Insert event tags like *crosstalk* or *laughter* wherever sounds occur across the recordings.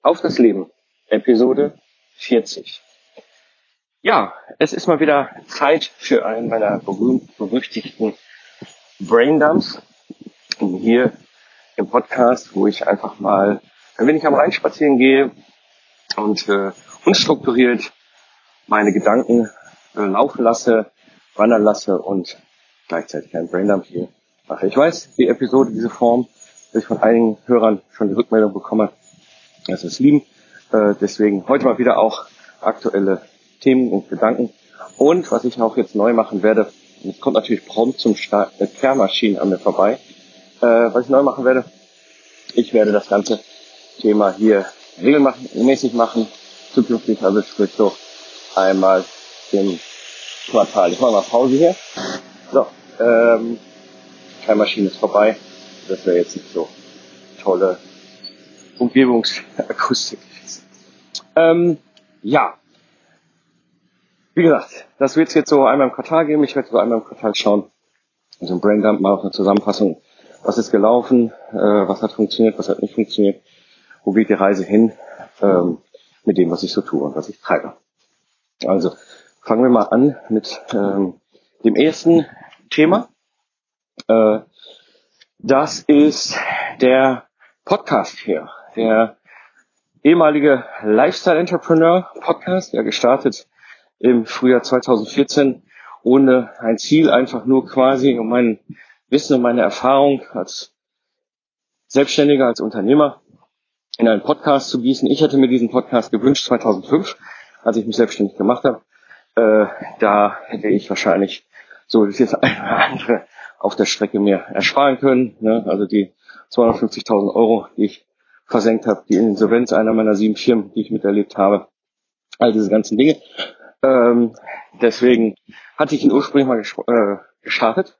Auf das Leben, Episode 40. Ja, es ist mal wieder Zeit für einen meiner berühmt-berüchtigten Braindumps. Hier im Podcast, wo ich einfach mal ein wenig am Rhein spazieren gehe und äh, unstrukturiert meine Gedanken äh, laufen lasse, wandern lasse und gleichzeitig einen Braindump hier mache. Ich weiß, die Episode, diese Form, dass ich von einigen Hörern schon die Rückmeldung bekomme, dass es lieben. Äh, deswegen heute mal wieder auch aktuelle Themen und Gedanken. Und was ich auch jetzt neu machen werde, es kommt natürlich prompt zum Start eine Kehrmaschine an mir vorbei. Äh, was ich neu machen werde, ich werde das ganze Thema hier regelmäßig machen, zukünftig, also sprich so einmal im Quartal. Ich mache mal Pause hier. So, ähm, Kehrmaschine ist vorbei. Das wäre jetzt nicht so tolle Umgebungsakustik. Ähm, ja, wie gesagt, das wird es jetzt so einmal im Quartal geben. Ich werde so einmal im Quartal schauen, also ein Braindump mal auf eine Zusammenfassung, was ist gelaufen, äh, was hat funktioniert, was hat nicht funktioniert, wo geht die Reise hin ähm, mit dem, was ich so tue und was ich treibe. Also fangen wir mal an mit ähm, dem ersten Thema. Äh, das ist der Podcast hier, der ehemalige Lifestyle Entrepreneur Podcast, der gestartet im Frühjahr 2014 ohne ein Ziel, einfach nur quasi um mein Wissen und meine Erfahrung als Selbstständiger, als Unternehmer in einen Podcast zu gießen. Ich hätte mir diesen Podcast gewünscht 2005, als ich mich selbstständig gemacht habe. Äh, da hätte ich wahrscheinlich so das jetzt *laughs* eine oder andere auf der Strecke mir ersparen können. Ne? Also die 250.000 Euro, die ich versenkt habe, die Insolvenz einer meiner sieben Firmen, die ich miterlebt habe, all diese ganzen Dinge. Ähm, deswegen hatte ich ihn ursprünglich mal äh, gestartet.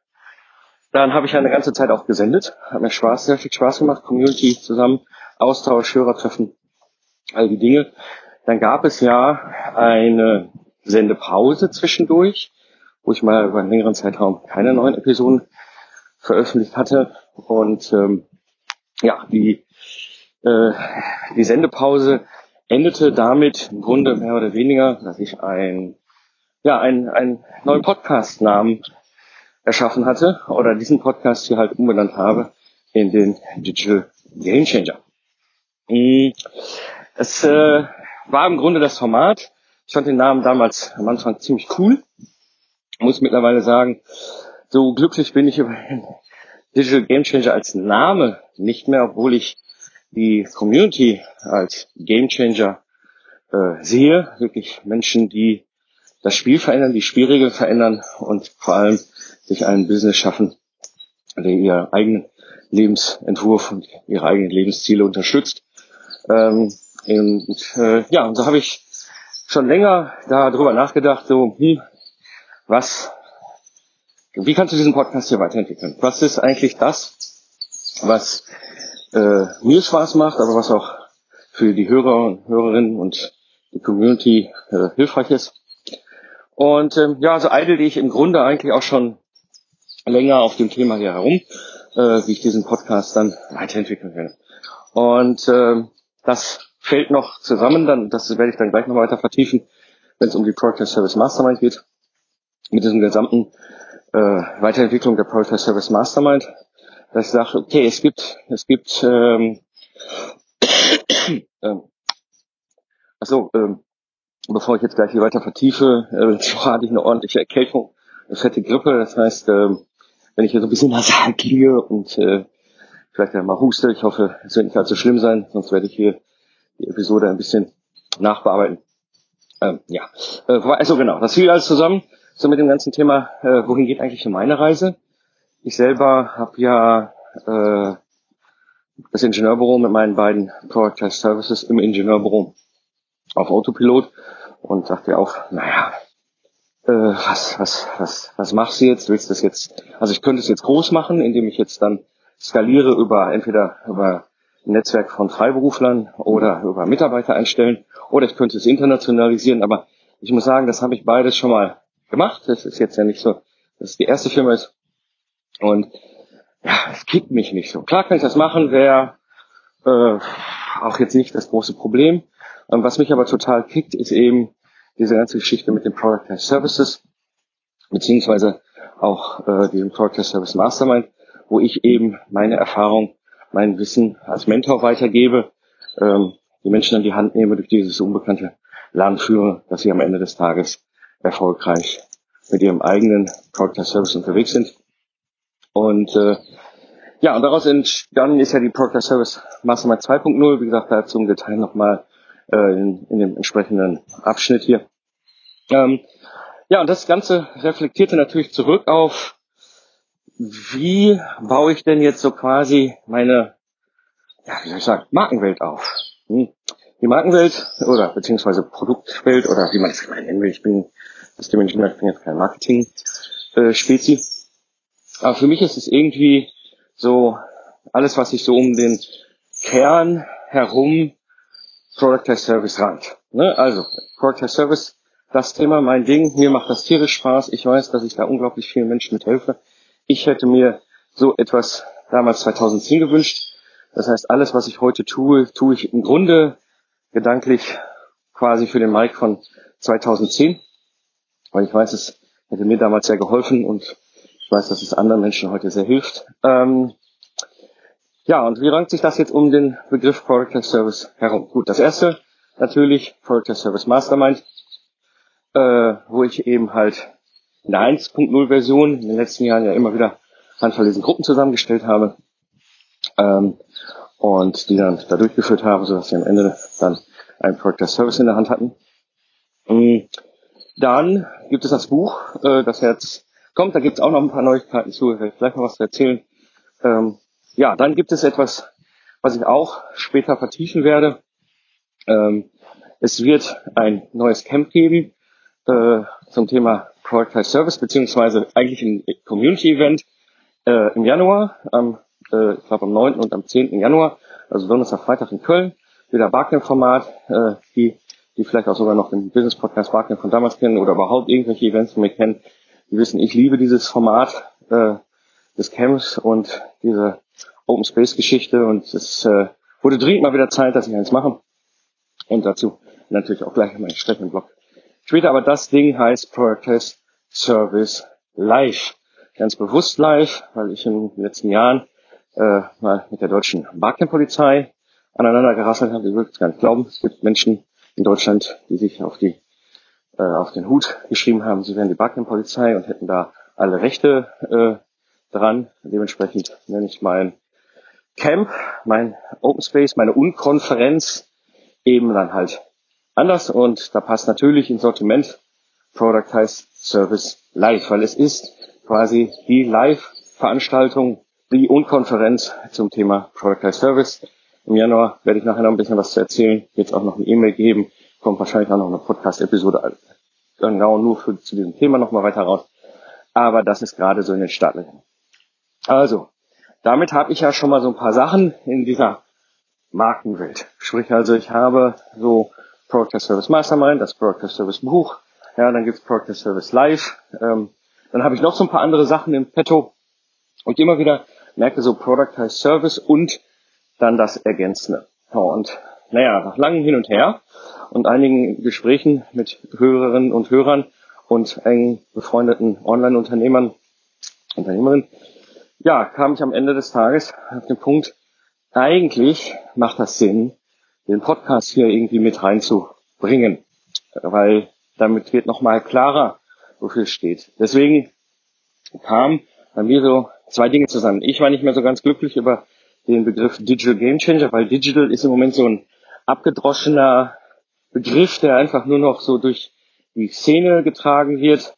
Dann habe ich eine ganze Zeit auch gesendet, hat mir Spaß, sehr viel Spaß gemacht, Community zusammen, Austausch, Hörertreffen, all die Dinge. Dann gab es ja eine Sendepause zwischendurch, wo ich mal über einen längeren Zeitraum keine neuen Episoden veröffentlicht hatte. Und ähm, ja, die, äh, die Sendepause endete damit im Grunde mehr oder weniger, dass ich ein, ja, einen, einen neuen Podcast-Namen erschaffen hatte oder diesen Podcast hier halt umbenannt habe in den Digital Game Changer. Mm, es äh, war im Grunde das Format. Ich fand den Namen damals am Anfang ziemlich cool. Muss mittlerweile sagen, so glücklich bin ich über den Digital Game Changer als Name nicht mehr, obwohl ich die Community als Game Changer äh, sehe. Wirklich Menschen, die das Spiel verändern, die Spielregeln verändern und vor allem sich ein Business schaffen, der ihr eigenen Lebensentwurf und ihre eigenen Lebensziele unterstützt. Ähm, und äh, ja, und so habe ich schon länger darüber nachgedacht, so, hm, was, wie kannst du diesen Podcast hier weiterentwickeln? Was ist eigentlich das, was äh, mir Spaß macht, aber was auch für die Hörer und Hörerinnen und die Community äh, hilfreich ist. Und ähm, ja, also eidelte ich im Grunde eigentlich auch schon länger auf dem Thema hier herum, äh, wie ich diesen Podcast dann weiterentwickeln will. Und äh, das fällt noch zusammen, dann das werde ich dann gleich noch weiter vertiefen, wenn es um die Product Service Mastermind geht, mit diesem gesamten äh, Weiterentwicklung der Product Service Mastermind dass ich sage, okay, es gibt, es gibt, ähm, *coughs* ähm, achso, ähm, bevor ich jetzt gleich hier weiter vertiefe, äh, *laughs* so hatte ich eine ordentliche Erkältung, eine fette Grippe, das heißt, ähm, wenn ich hier so ein bisschen nasal klinge und äh, vielleicht mal huste, ich hoffe, es wird nicht allzu schlimm sein, sonst werde ich hier die Episode ein bisschen nachbearbeiten. Ähm, ja, äh, also genau, das fiel alles zusammen, so mit dem ganzen Thema, äh, wohin geht eigentlich meine Reise? Ich selber habe ja äh, das Ingenieurbüro mit meinen beiden Product Services im Ingenieurbüro auf Autopilot und sagte auch, naja, äh, was, was, was, was machst du jetzt? Willst du das jetzt? Also ich könnte es jetzt groß machen, indem ich jetzt dann skaliere über entweder über ein Netzwerk von Freiberuflern oder über Mitarbeiter einstellen oder ich könnte es internationalisieren, aber ich muss sagen, das habe ich beides schon mal gemacht. Das ist jetzt ja nicht so, dass es die erste Firma ist, und ja, es kickt mich nicht so. Klar kann ich das machen, wer äh, auch jetzt nicht das große Problem. Ähm, was mich aber total kickt, ist eben diese ganze Geschichte mit den Productized Services, beziehungsweise auch äh, diesem Productized Service Mastermind, wo ich eben meine Erfahrung, mein Wissen als Mentor weitergebe, ähm, die Menschen an die Hand nehme, durch dieses unbekannte Land führe, dass sie am Ende des Tages erfolgreich mit ihrem eigenen Productized Service unterwegs sind. Und äh, ja, und daraus entstanden ist ja die Productized Service Mastermind 2.0. Wie gesagt, dazu im Detail nochmal äh, in, in dem entsprechenden Abschnitt hier. Ähm, ja, und das Ganze reflektierte natürlich zurück auf, wie baue ich denn jetzt so quasi meine, ja, wie soll ich sagen, Markenwelt auf? Hm. Die Markenwelt oder beziehungsweise Produktwelt oder wie man es nennen will, ich bin das dementsprechend, ich bin jetzt kein Marketing-Spezi. Aber für mich ist es irgendwie so alles, was sich so um den Kern herum Product as Service rankt. Ne? Also, Product as Service, das Thema, mein Ding, mir macht das tierisch Spaß. Ich weiß, dass ich da unglaublich vielen Menschen mithelfe. Ich hätte mir so etwas damals 2010 gewünscht. Das heißt, alles, was ich heute tue, tue ich im Grunde gedanklich quasi für den Mike von 2010. Weil ich weiß, es hätte mir damals sehr geholfen und ich weiß, dass es anderen Menschen heute sehr hilft. Ähm, ja, und wie rankt sich das jetzt um den Begriff Product as Service herum? Gut, das erste natürlich Product as Service Mastermind, äh, wo ich eben halt in der 1.0 Version in den letzten Jahren ja immer wieder Handvoll diesen Gruppen zusammengestellt habe ähm, und die dann da durchgeführt habe, sodass sie am Ende dann ein Product as Service in der Hand hatten. Ähm, dann gibt es das Buch, äh, das jetzt kommt. Da gibt es auch noch ein paar Neuigkeiten zu. Vielleicht noch was erzählen. Ähm, ja, dann gibt es etwas, was ich auch später vertiefen werde. Ähm, es wird ein neues Camp geben äh, zum Thema Productized Service, beziehungsweise eigentlich ein Community-Event äh, im Januar, am, äh, ich glaube am 9. und am 10. Januar, also Donnerstag, Freitag in Köln, wieder Barcamp-Format, äh, die, die vielleicht auch sogar noch den Business-Podcast Barcamp von damals kennen oder überhaupt irgendwelche Events von mir kennen, die wissen, ich liebe dieses Format äh, des Camps und diese Open Space Geschichte und es äh, wurde dringend mal wieder Zeit, dass ich eins mache. Und dazu natürlich auch gleich meinen Streckenblock. Später aber das Ding heißt Protest Service Live. Ganz bewusst live, weil ich in den letzten Jahren äh, mal mit der deutschen Barcamp-Polizei aneinander gerasselt habe. Ich würde es gar nicht glauben. Es gibt Menschen in Deutschland, die sich auf die äh, auf den Hut geschrieben haben, sie wären die Barcamp-Polizei und hätten da alle Rechte äh, dran. Dementsprechend nenne ich mein Camp, mein Open Space, meine Unkonferenz eben dann halt anders und da passt natürlich ins Sortiment Product heißt Service Live, weil es ist quasi die Live-Veranstaltung, die Unkonferenz zum Thema Product heißt Service. Im Januar werde ich nachher noch ein bisschen was zu erzählen, jetzt auch noch eine E-Mail geben, kommt wahrscheinlich auch noch eine Podcast-Episode genau nur für, zu diesem Thema nochmal weiter raus. Aber das ist gerade so in den Startlöchern. Also, damit habe ich ja schon mal so ein paar Sachen in dieser Markenwelt. Sprich also, ich habe so Product Service Mastermind, das Product Service Buch, ja, dann gibt's Product Service Live, ähm, dann habe ich noch so ein paar andere Sachen im Petto und immer wieder merke so Product Service und dann das Ergänzende. Und naja, nach langem Hin und Her und einigen Gesprächen mit Hörerinnen und Hörern und eng befreundeten Online-Unternehmern, Unternehmerinnen, ja, kam ich am Ende des Tages auf den Punkt, eigentlich macht das Sinn, den Podcast hier irgendwie mit reinzubringen, weil damit wird nochmal klarer, wofür es steht. Deswegen kam bei mir so zwei Dinge zusammen. Ich war nicht mehr so ganz glücklich über den Begriff Digital Game Changer, weil Digital ist im Moment so ein abgedroschener Begriff, der einfach nur noch so durch die Szene getragen wird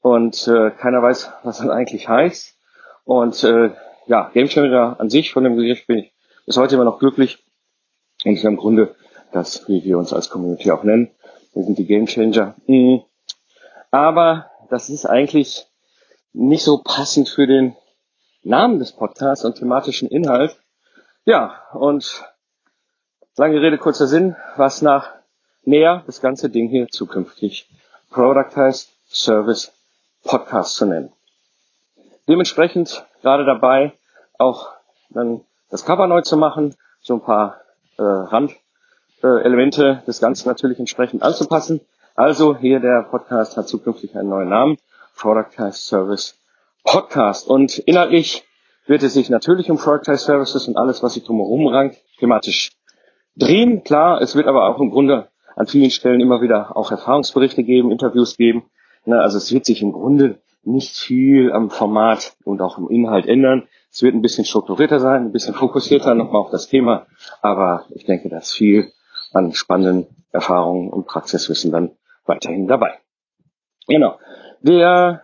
und äh, keiner weiß, was das eigentlich heißt. Und äh, ja, Game Changer an sich von dem Begriff bin ich bis heute immer noch glücklich. Und im Grunde das, wie wir uns als Community auch nennen. Wir sind die Game Changer. Mhm. Aber das ist eigentlich nicht so passend für den Namen des Podcasts und thematischen Inhalt. Ja, und lange Rede, kurzer Sinn, was nach näher das ganze Ding hier zukünftig Productized Service Podcast zu nennen. Dementsprechend gerade dabei, auch dann das Cover neu zu machen, so ein paar äh, Randelemente äh, des Ganzen natürlich entsprechend anzupassen. Also hier der Podcast hat zukünftig einen neuen Namen, Productized Service Podcast. Und inhaltlich wird es sich natürlich um Productized Services und alles, was sich drumherum rankt, thematisch drehen. Klar, es wird aber auch im Grunde an vielen Stellen immer wieder auch Erfahrungsberichte geben, Interviews geben. Ne, also es wird sich im Grunde nicht viel am Format und auch im Inhalt ändern. Es wird ein bisschen strukturierter sein, ein bisschen fokussierter nochmal auf das Thema, aber ich denke, da ist viel an spannenden Erfahrungen und Praxiswissen dann weiterhin dabei. Genau. Der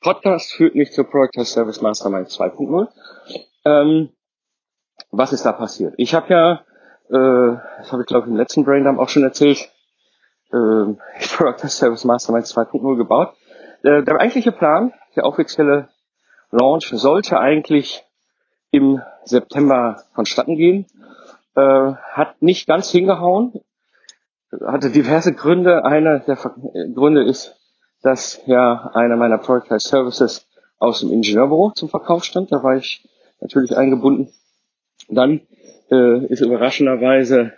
Podcast führt mich zur Project Service Mastermind 2.0. Ähm, was ist da passiert? Ich habe ja, äh, das habe ich glaube ich im letzten Braindump auch schon erzählt, *laughs* äh, Project Service Mastermind 2.0 gebaut. Äh, der eigentliche Plan, der offizielle Launch sollte eigentlich im September vonstatten gehen. Äh, hat nicht ganz hingehauen, hatte diverse Gründe. Einer der Gründe ist, dass ja einer meiner Productized Services aus dem Ingenieurbüro zum Verkauf stand. Da war ich natürlich eingebunden. Dann äh, ist überraschenderweise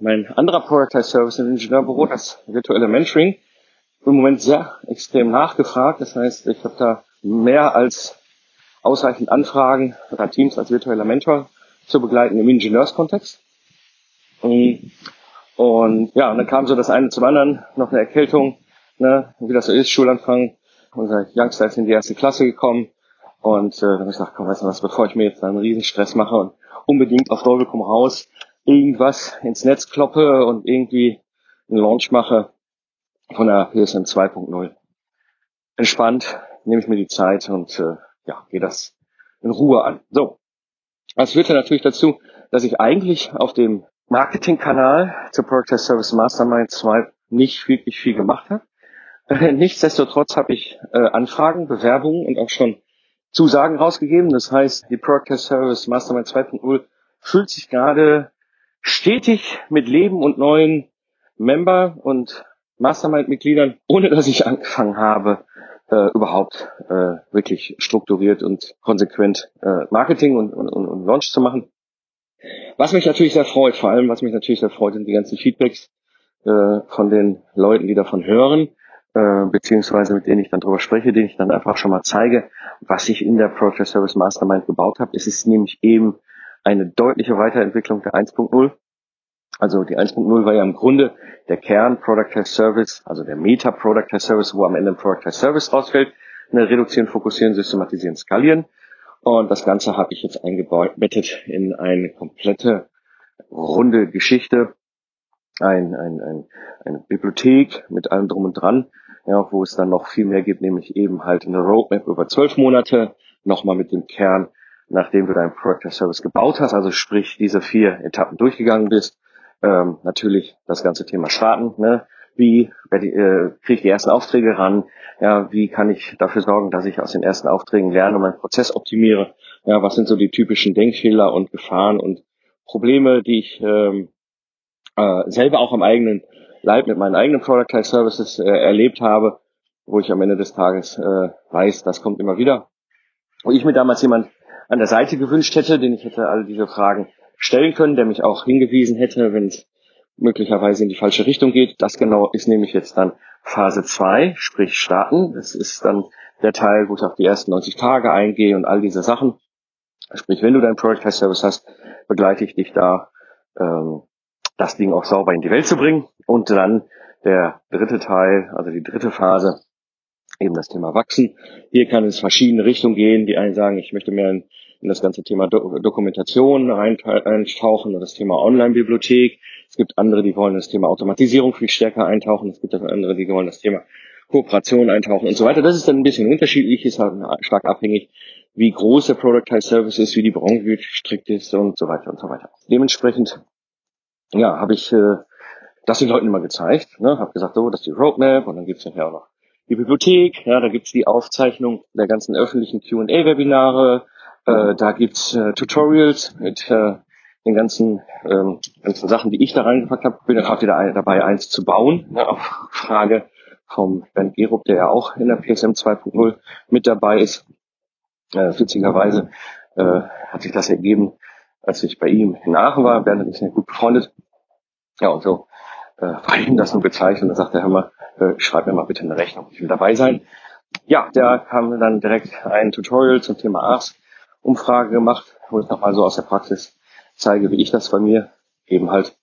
mein anderer Productized Service im Ingenieurbüro, das virtuelle Mentoring, im Moment sehr extrem nachgefragt. Das heißt, ich habe da mehr als ausreichend Anfragen oder Teams als virtueller Mentor zu begleiten im Ingenieurskontext. Und ja, und dann kam so das eine zum anderen, noch eine Erkältung, ne, wie das so ist, Schulanfang. Unser Youngster ist in die erste Klasse gekommen. Und äh, dann habe ich gesagt, komm, weißt du was, bevor ich mir jetzt einen Riesenstress mache und unbedingt auf Teufel komm raus, irgendwas ins Netz kloppe und irgendwie einen Launch mache von der PSM 2.0. Entspannt, nehme ich mir die Zeit und äh, ja, gehe das in Ruhe an. So. Das führte natürlich dazu, dass ich eigentlich auf dem Marketingkanal zur Product Service Mastermind 2 nicht wirklich viel gemacht habe. *laughs* Nichtsdestotrotz habe ich äh, Anfragen, Bewerbungen und auch schon Zusagen rausgegeben. Das heißt, die Product Service Mastermind 2.0 fühlt sich gerade stetig mit Leben und neuen Member und Mastermind-Mitgliedern, ohne dass ich angefangen habe, äh, überhaupt äh, wirklich strukturiert und konsequent äh, Marketing und, und, und Launch zu machen. Was mich natürlich sehr freut, vor allem was mich natürlich sehr freut, sind die ganzen Feedbacks äh, von den Leuten, die davon hören, äh, beziehungsweise mit denen ich dann drüber spreche, denen ich dann einfach schon mal zeige, was ich in der Project Service Mastermind gebaut habe. Es ist nämlich eben eine deutliche Weiterentwicklung der 1.0. Also die 1.0 war ja im Grunde der Kern Product as Service, also der Meta Product as Service, wo am Ende ein Product as Service rausfällt. Eine reduzieren, fokussieren, systematisieren, skalieren. Und das Ganze habe ich jetzt eingebettet in eine komplette runde Geschichte, ein, ein, ein, eine Bibliothek mit allem drum und dran, ja, wo es dann noch viel mehr gibt, nämlich eben halt eine Roadmap über zwölf Monate, nochmal mit dem Kern, nachdem du deinen Product as Service gebaut hast, also sprich diese vier Etappen durchgegangen bist, ähm, natürlich das ganze Thema starten. Ne? Wie äh, kriege ich die ersten Aufträge ran? Ja, wie kann ich dafür sorgen, dass ich aus den ersten Aufträgen lerne und meinen Prozess optimiere? Ja, was sind so die typischen Denkfehler und Gefahren und Probleme, die ich ähm, äh, selber auch am eigenen Leib mit meinen eigenen Product Services äh, erlebt habe, wo ich am Ende des Tages äh, weiß, das kommt immer wieder. Wo ich mir damals jemand an der Seite gewünscht hätte, den ich hätte all diese Fragen stellen können, der mich auch hingewiesen hätte, wenn es möglicherweise in die falsche Richtung geht. Das genau ist nämlich jetzt dann Phase 2, sprich starten. Das ist dann der Teil, wo ich auf die ersten 90 Tage eingehe und all diese Sachen. Sprich, wenn du dein Product Service hast, begleite ich dich da, ähm, das Ding auch sauber in die Welt zu bringen. Und dann der dritte Teil, also die dritte Phase, eben das Thema Wachsen. Hier kann es verschiedene Richtungen gehen. Die einen sagen, ich möchte mehr in, in das ganze Thema Do Dokumentation eintauchen und das Thema Online-Bibliothek. Es gibt andere, die wollen das Thema Automatisierung viel stärker eintauchen. Es gibt andere, die wollen das Thema Kooperation eintauchen und so weiter. Das ist dann ein bisschen unterschiedlich, ist halt stark abhängig, wie groß der Productized Service ist, wie die Branche gestrickt ist und so weiter und so weiter. Dementsprechend, ja, habe ich äh, das den Leuten immer gezeigt, ne, habe gesagt, so, das ist die Roadmap und dann gibt's nachher auch noch die Bibliothek, ja, da gibt's die Aufzeichnung der ganzen öffentlichen Q&A-Webinare, äh, da gibt's äh, Tutorials mit äh, den ganzen, ähm, ganzen Sachen, die ich da reingepackt habe. Bin ja gerade wieder dabei, eins zu bauen, ne, auf Frage vom Ben Gerup, der ja auch in der PSM 2.0 mit dabei ist. Äh, witzigerweise äh, hat sich das ergeben, als ich bei ihm in Aachen war. Bernd ich sind gut befreundet. Ja, und so äh, war ihm das nur gezeichnet. Und dann sagte er, hör mal, äh, schreib mir mal bitte eine Rechnung, ich will dabei sein. Ja, da kam dann direkt ein Tutorial zum Thema ARS-Umfrage gemacht, wo ich nochmal so aus der Praxis zeige, wie ich das bei mir eben halt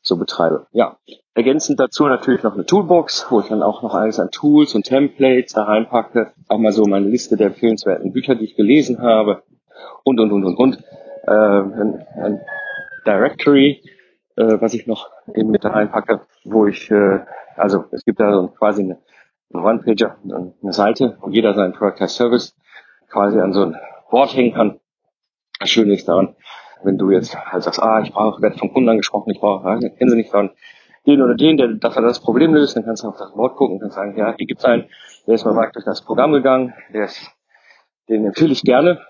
so betreibe. Ja, ergänzend dazu natürlich noch eine Toolbox, wo ich dann auch noch alles an Tools und Templates da reinpacke. Auch mal so meine Liste der empfehlenswerten Bücher, die ich gelesen habe und, und, und, und, und. Äh, ein, ein Directory, äh, was ich noch eben mit reinpacke, wo ich, äh, also es gibt da so quasi eine, eine One-Pager, eine Seite, wo jeder seinen Product Service quasi an so ein Board hängen kann. Das Schöne ist daran, wenn du jetzt halt sagst, ah, ich brauche, werde vom Kunden angesprochen, ich brauche, ah, kennen Sie nicht von den oder den, der das, das Problem löst, dann kannst du auf das Wort gucken und kannst sagen, ja, hier gibt's einen, der ist mal weit durch das Programm gegangen, der ist, den empfehle ich gerne.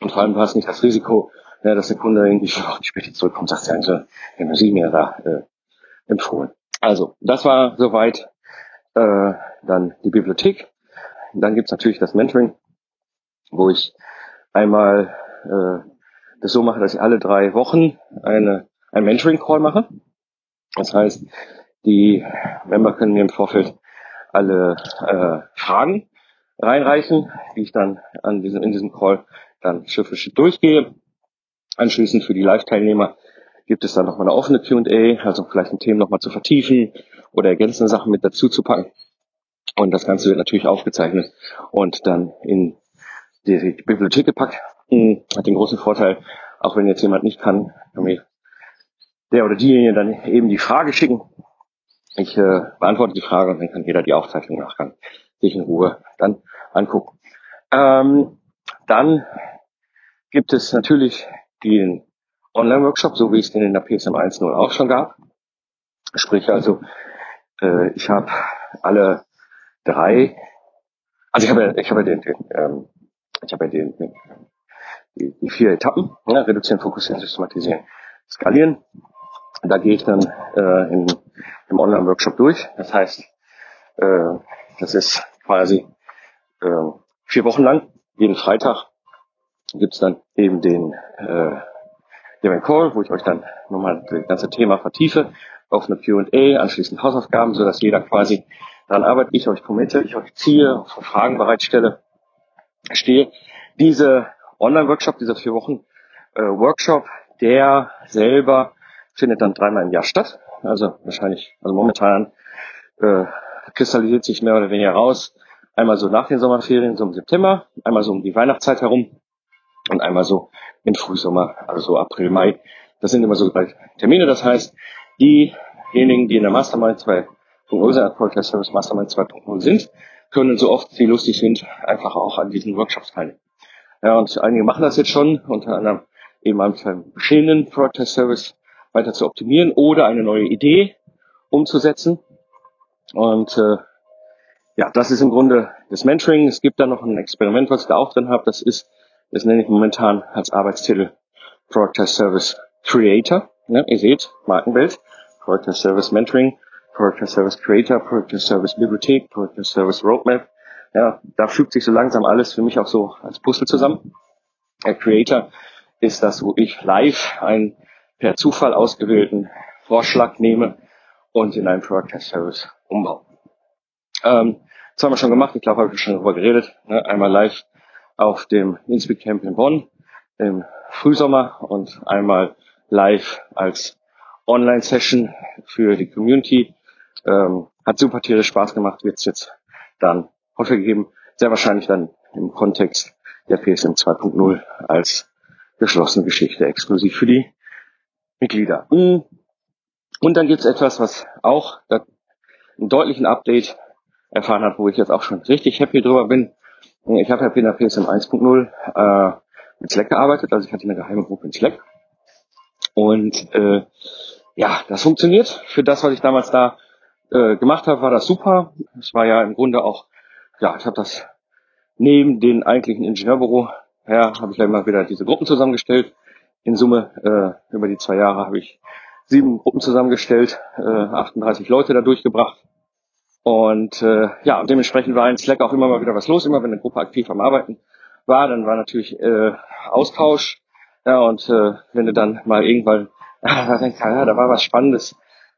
Und vor allem du hast nicht das Risiko, ja, dass der Kunde irgendwie später zurückkommt, sagst du eigentlich so, haben Sie mir da äh, empfohlen. Also, das war soweit äh, dann die Bibliothek. Dann gibt's natürlich das Mentoring, wo ich einmal äh, das so mache, dass ich alle drei Wochen eine, ein Mentoring-Call mache. Das heißt, die Member können mir im Vorfeld alle äh, Fragen reinreichen, die ich dann an diesem, in diesem Call dann Schritt durchgehe. Anschließend für die Live-Teilnehmer gibt es dann nochmal eine offene Q&A, also vielleicht ein Thema nochmal zu vertiefen oder ergänzende Sachen mit dazu zu packen. Und das Ganze wird natürlich aufgezeichnet und dann in die Bibliothek gepackt. Hm, hat den großen Vorteil, auch wenn jetzt jemand nicht kann, kann mir der oder diejenige dann eben die Frage schicken. Ich äh, beantworte die Frage und dann kann jeder die Aufzeichnung nachgang sich in Ruhe dann angucken. Ähm, dann gibt es natürlich den Online-Workshop, so wie es den in der PSM 1.0 auch schon gab. Sprich also, äh, ich habe alle drei, also ich habe ich habe den, den ähm, ich habe den, den die, die vier Etappen, ja, reduzieren, fokussieren, systematisieren, skalieren. Da gehe ich dann äh, in, im Online-Workshop durch. Das heißt, äh, das ist quasi äh, vier Wochen lang, jeden Freitag gibt's dann eben den, äh, den Call, wo ich euch dann nochmal das ganze Thema vertiefe, auf eine Q&A, anschließend Hausaufgaben, so dass jeder quasi daran arbeitet, ich euch committe, ich euch ziehe, Fragen bereitstelle, stehe. Diese Online-Workshop, dieser vier Wochen äh, Workshop, der selber findet dann dreimal im Jahr statt. Also wahrscheinlich, also momentan äh, kristallisiert sich mehr oder weniger raus. Einmal so nach den Sommerferien, so im September, einmal so um die Weihnachtszeit herum und einmal so im Frühsommer, also so April, Mai. Das sind immer so Termine. Das heißt, diejenigen, die in der Mastermind 2.0 sind, Podcast Service Mastermind 2.0 sind, können so oft sie lustig sind, einfach auch an diesen Workshops teilnehmen. Ja, und einige machen das jetzt schon, unter anderem eben einen bestehenden Product Service weiter zu optimieren oder eine neue Idee umzusetzen. Und äh, ja, das ist im Grunde das Mentoring. Es gibt da noch ein Experiment, was ich da auch drin habe. Das ist, das nenne ich momentan als Arbeitstitel Product Service Creator. Ja, ihr seht, Markenbild, Product Service Mentoring, Product Service Creator, Product Service Bibliothek, Product Service Roadmap ja, da fügt sich so langsam alles für mich auch so als Puzzle zusammen. Der Creator ist das, wo ich live einen per Zufall ausgewählten Vorschlag nehme und in einen Product Test Service umbaue. Ähm, das haben wir schon gemacht, ich glaube, habe ich schon darüber geredet. Ne? Einmal live auf dem Inspect Camp in Bonn im Frühsommer und einmal live als Online-Session für die Community. Ähm, hat super tierisch Spaß gemacht, wird's jetzt dann häufig gegeben, sehr wahrscheinlich dann im Kontext der PSM 2.0 als geschlossene Geschichte exklusiv für die Mitglieder. Mm. Und dann gibt es etwas, was auch einen deutlichen Update erfahren hat, wo ich jetzt auch schon richtig happy drüber bin. Ich habe ja der PSM 1.0 äh, mit Slack gearbeitet, also ich hatte eine geheime Gruppe in Slack. Und äh, ja, das funktioniert. Für das, was ich damals da äh, gemacht habe, war das super. Es war ja im Grunde auch ja, ich habe das neben den eigentlichen Ingenieurbüro her, habe ich gleich mal wieder diese Gruppen zusammengestellt. In Summe äh, über die zwei Jahre habe ich sieben Gruppen zusammengestellt, äh, 38 Leute da durchgebracht. Und äh, ja, dementsprechend war in Slack auch immer mal wieder was los. Immer wenn eine Gruppe aktiv am Arbeiten war, dann war natürlich äh, Austausch. Ja, und äh, wenn du dann mal irgendwann *laughs* denkst, ja, da war was Spannendes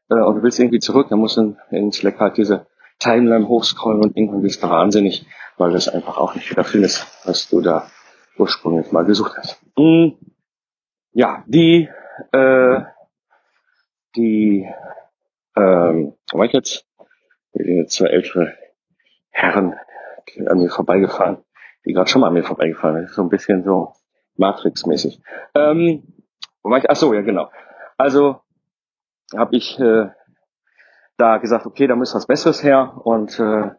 äh, und du willst irgendwie zurück, dann musst du in Slack halt diese Timeline hochscrollen und irgendwann bist du wahnsinnig, weil du es einfach auch nicht wieder findest, was du da ursprünglich mal gesucht hast. Mhm. Ja, die, äh, die, ähm, wo war ich jetzt? Zwei ältere Herren an mir vorbeigefahren, die gerade schon mal an mir vorbeigefahren sind. So ein bisschen so Matrix-mäßig. Ähm, wo war ich? Ach so, ja genau. Also habe ich äh, da gesagt, okay, da muss was Besseres her und äh,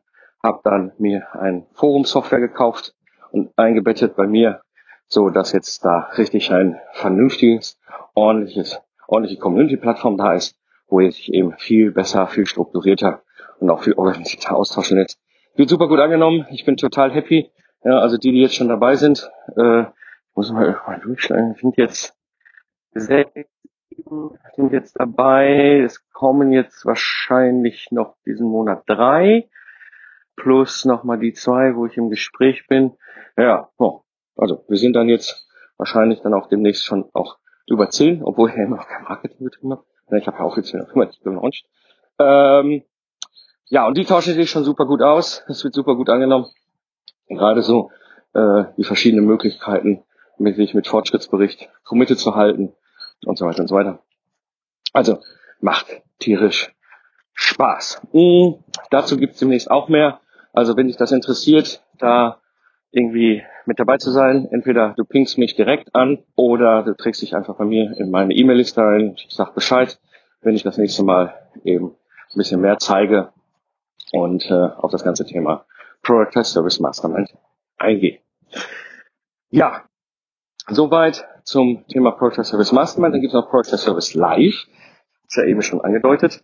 habe dann mir ein Forum-Software gekauft und eingebettet bei mir, so dass jetzt da richtig ein vernünftiges, ordentliches, ordentliche Community-Plattform da ist, wo sich eben viel besser, viel strukturierter und auch viel organisierter austauschen lässt. Wird super gut angenommen. Ich bin total happy. Ja, also die, die jetzt schon dabei sind, äh, muss mal irgendwann durchschlagen, sind jetzt sechs, sind jetzt dabei. Es kommen jetzt wahrscheinlich noch diesen Monat drei plus nochmal die zwei, wo ich im Gespräch bin. Ja, oh, also wir sind dann jetzt wahrscheinlich dann auch demnächst schon auch über zehn, obwohl ich ja immer noch kein Marketing betrieben habe. Ich habe ja offiziell noch immer nicht gelauncht. Ähm, ja, und die tauschen sich schon super gut aus. Es wird super gut angenommen. Gerade so äh, die verschiedenen Möglichkeiten, mit sich mit Fortschrittsbericht committed zu halten und so weiter und so weiter. Also macht tierisch Spaß. Mhm. Dazu gibt's demnächst auch mehr. Also wenn dich das interessiert, da irgendwie mit dabei zu sein, entweder du pingst mich direkt an oder du trägst dich einfach bei mir in meine E-Mail-Liste ein. Ich sag Bescheid, wenn ich das nächste Mal eben ein bisschen mehr zeige und äh, auf das ganze Thema Product Service Mastermind eingehe. Ja, soweit zum Thema Product Service Mastermind. Dann gibt es noch Product Service Live. Das ist ja eben schon angedeutet.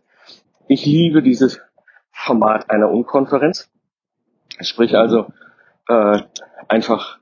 Ich liebe dieses Format einer Unkonferenz. Sprich also äh, einfach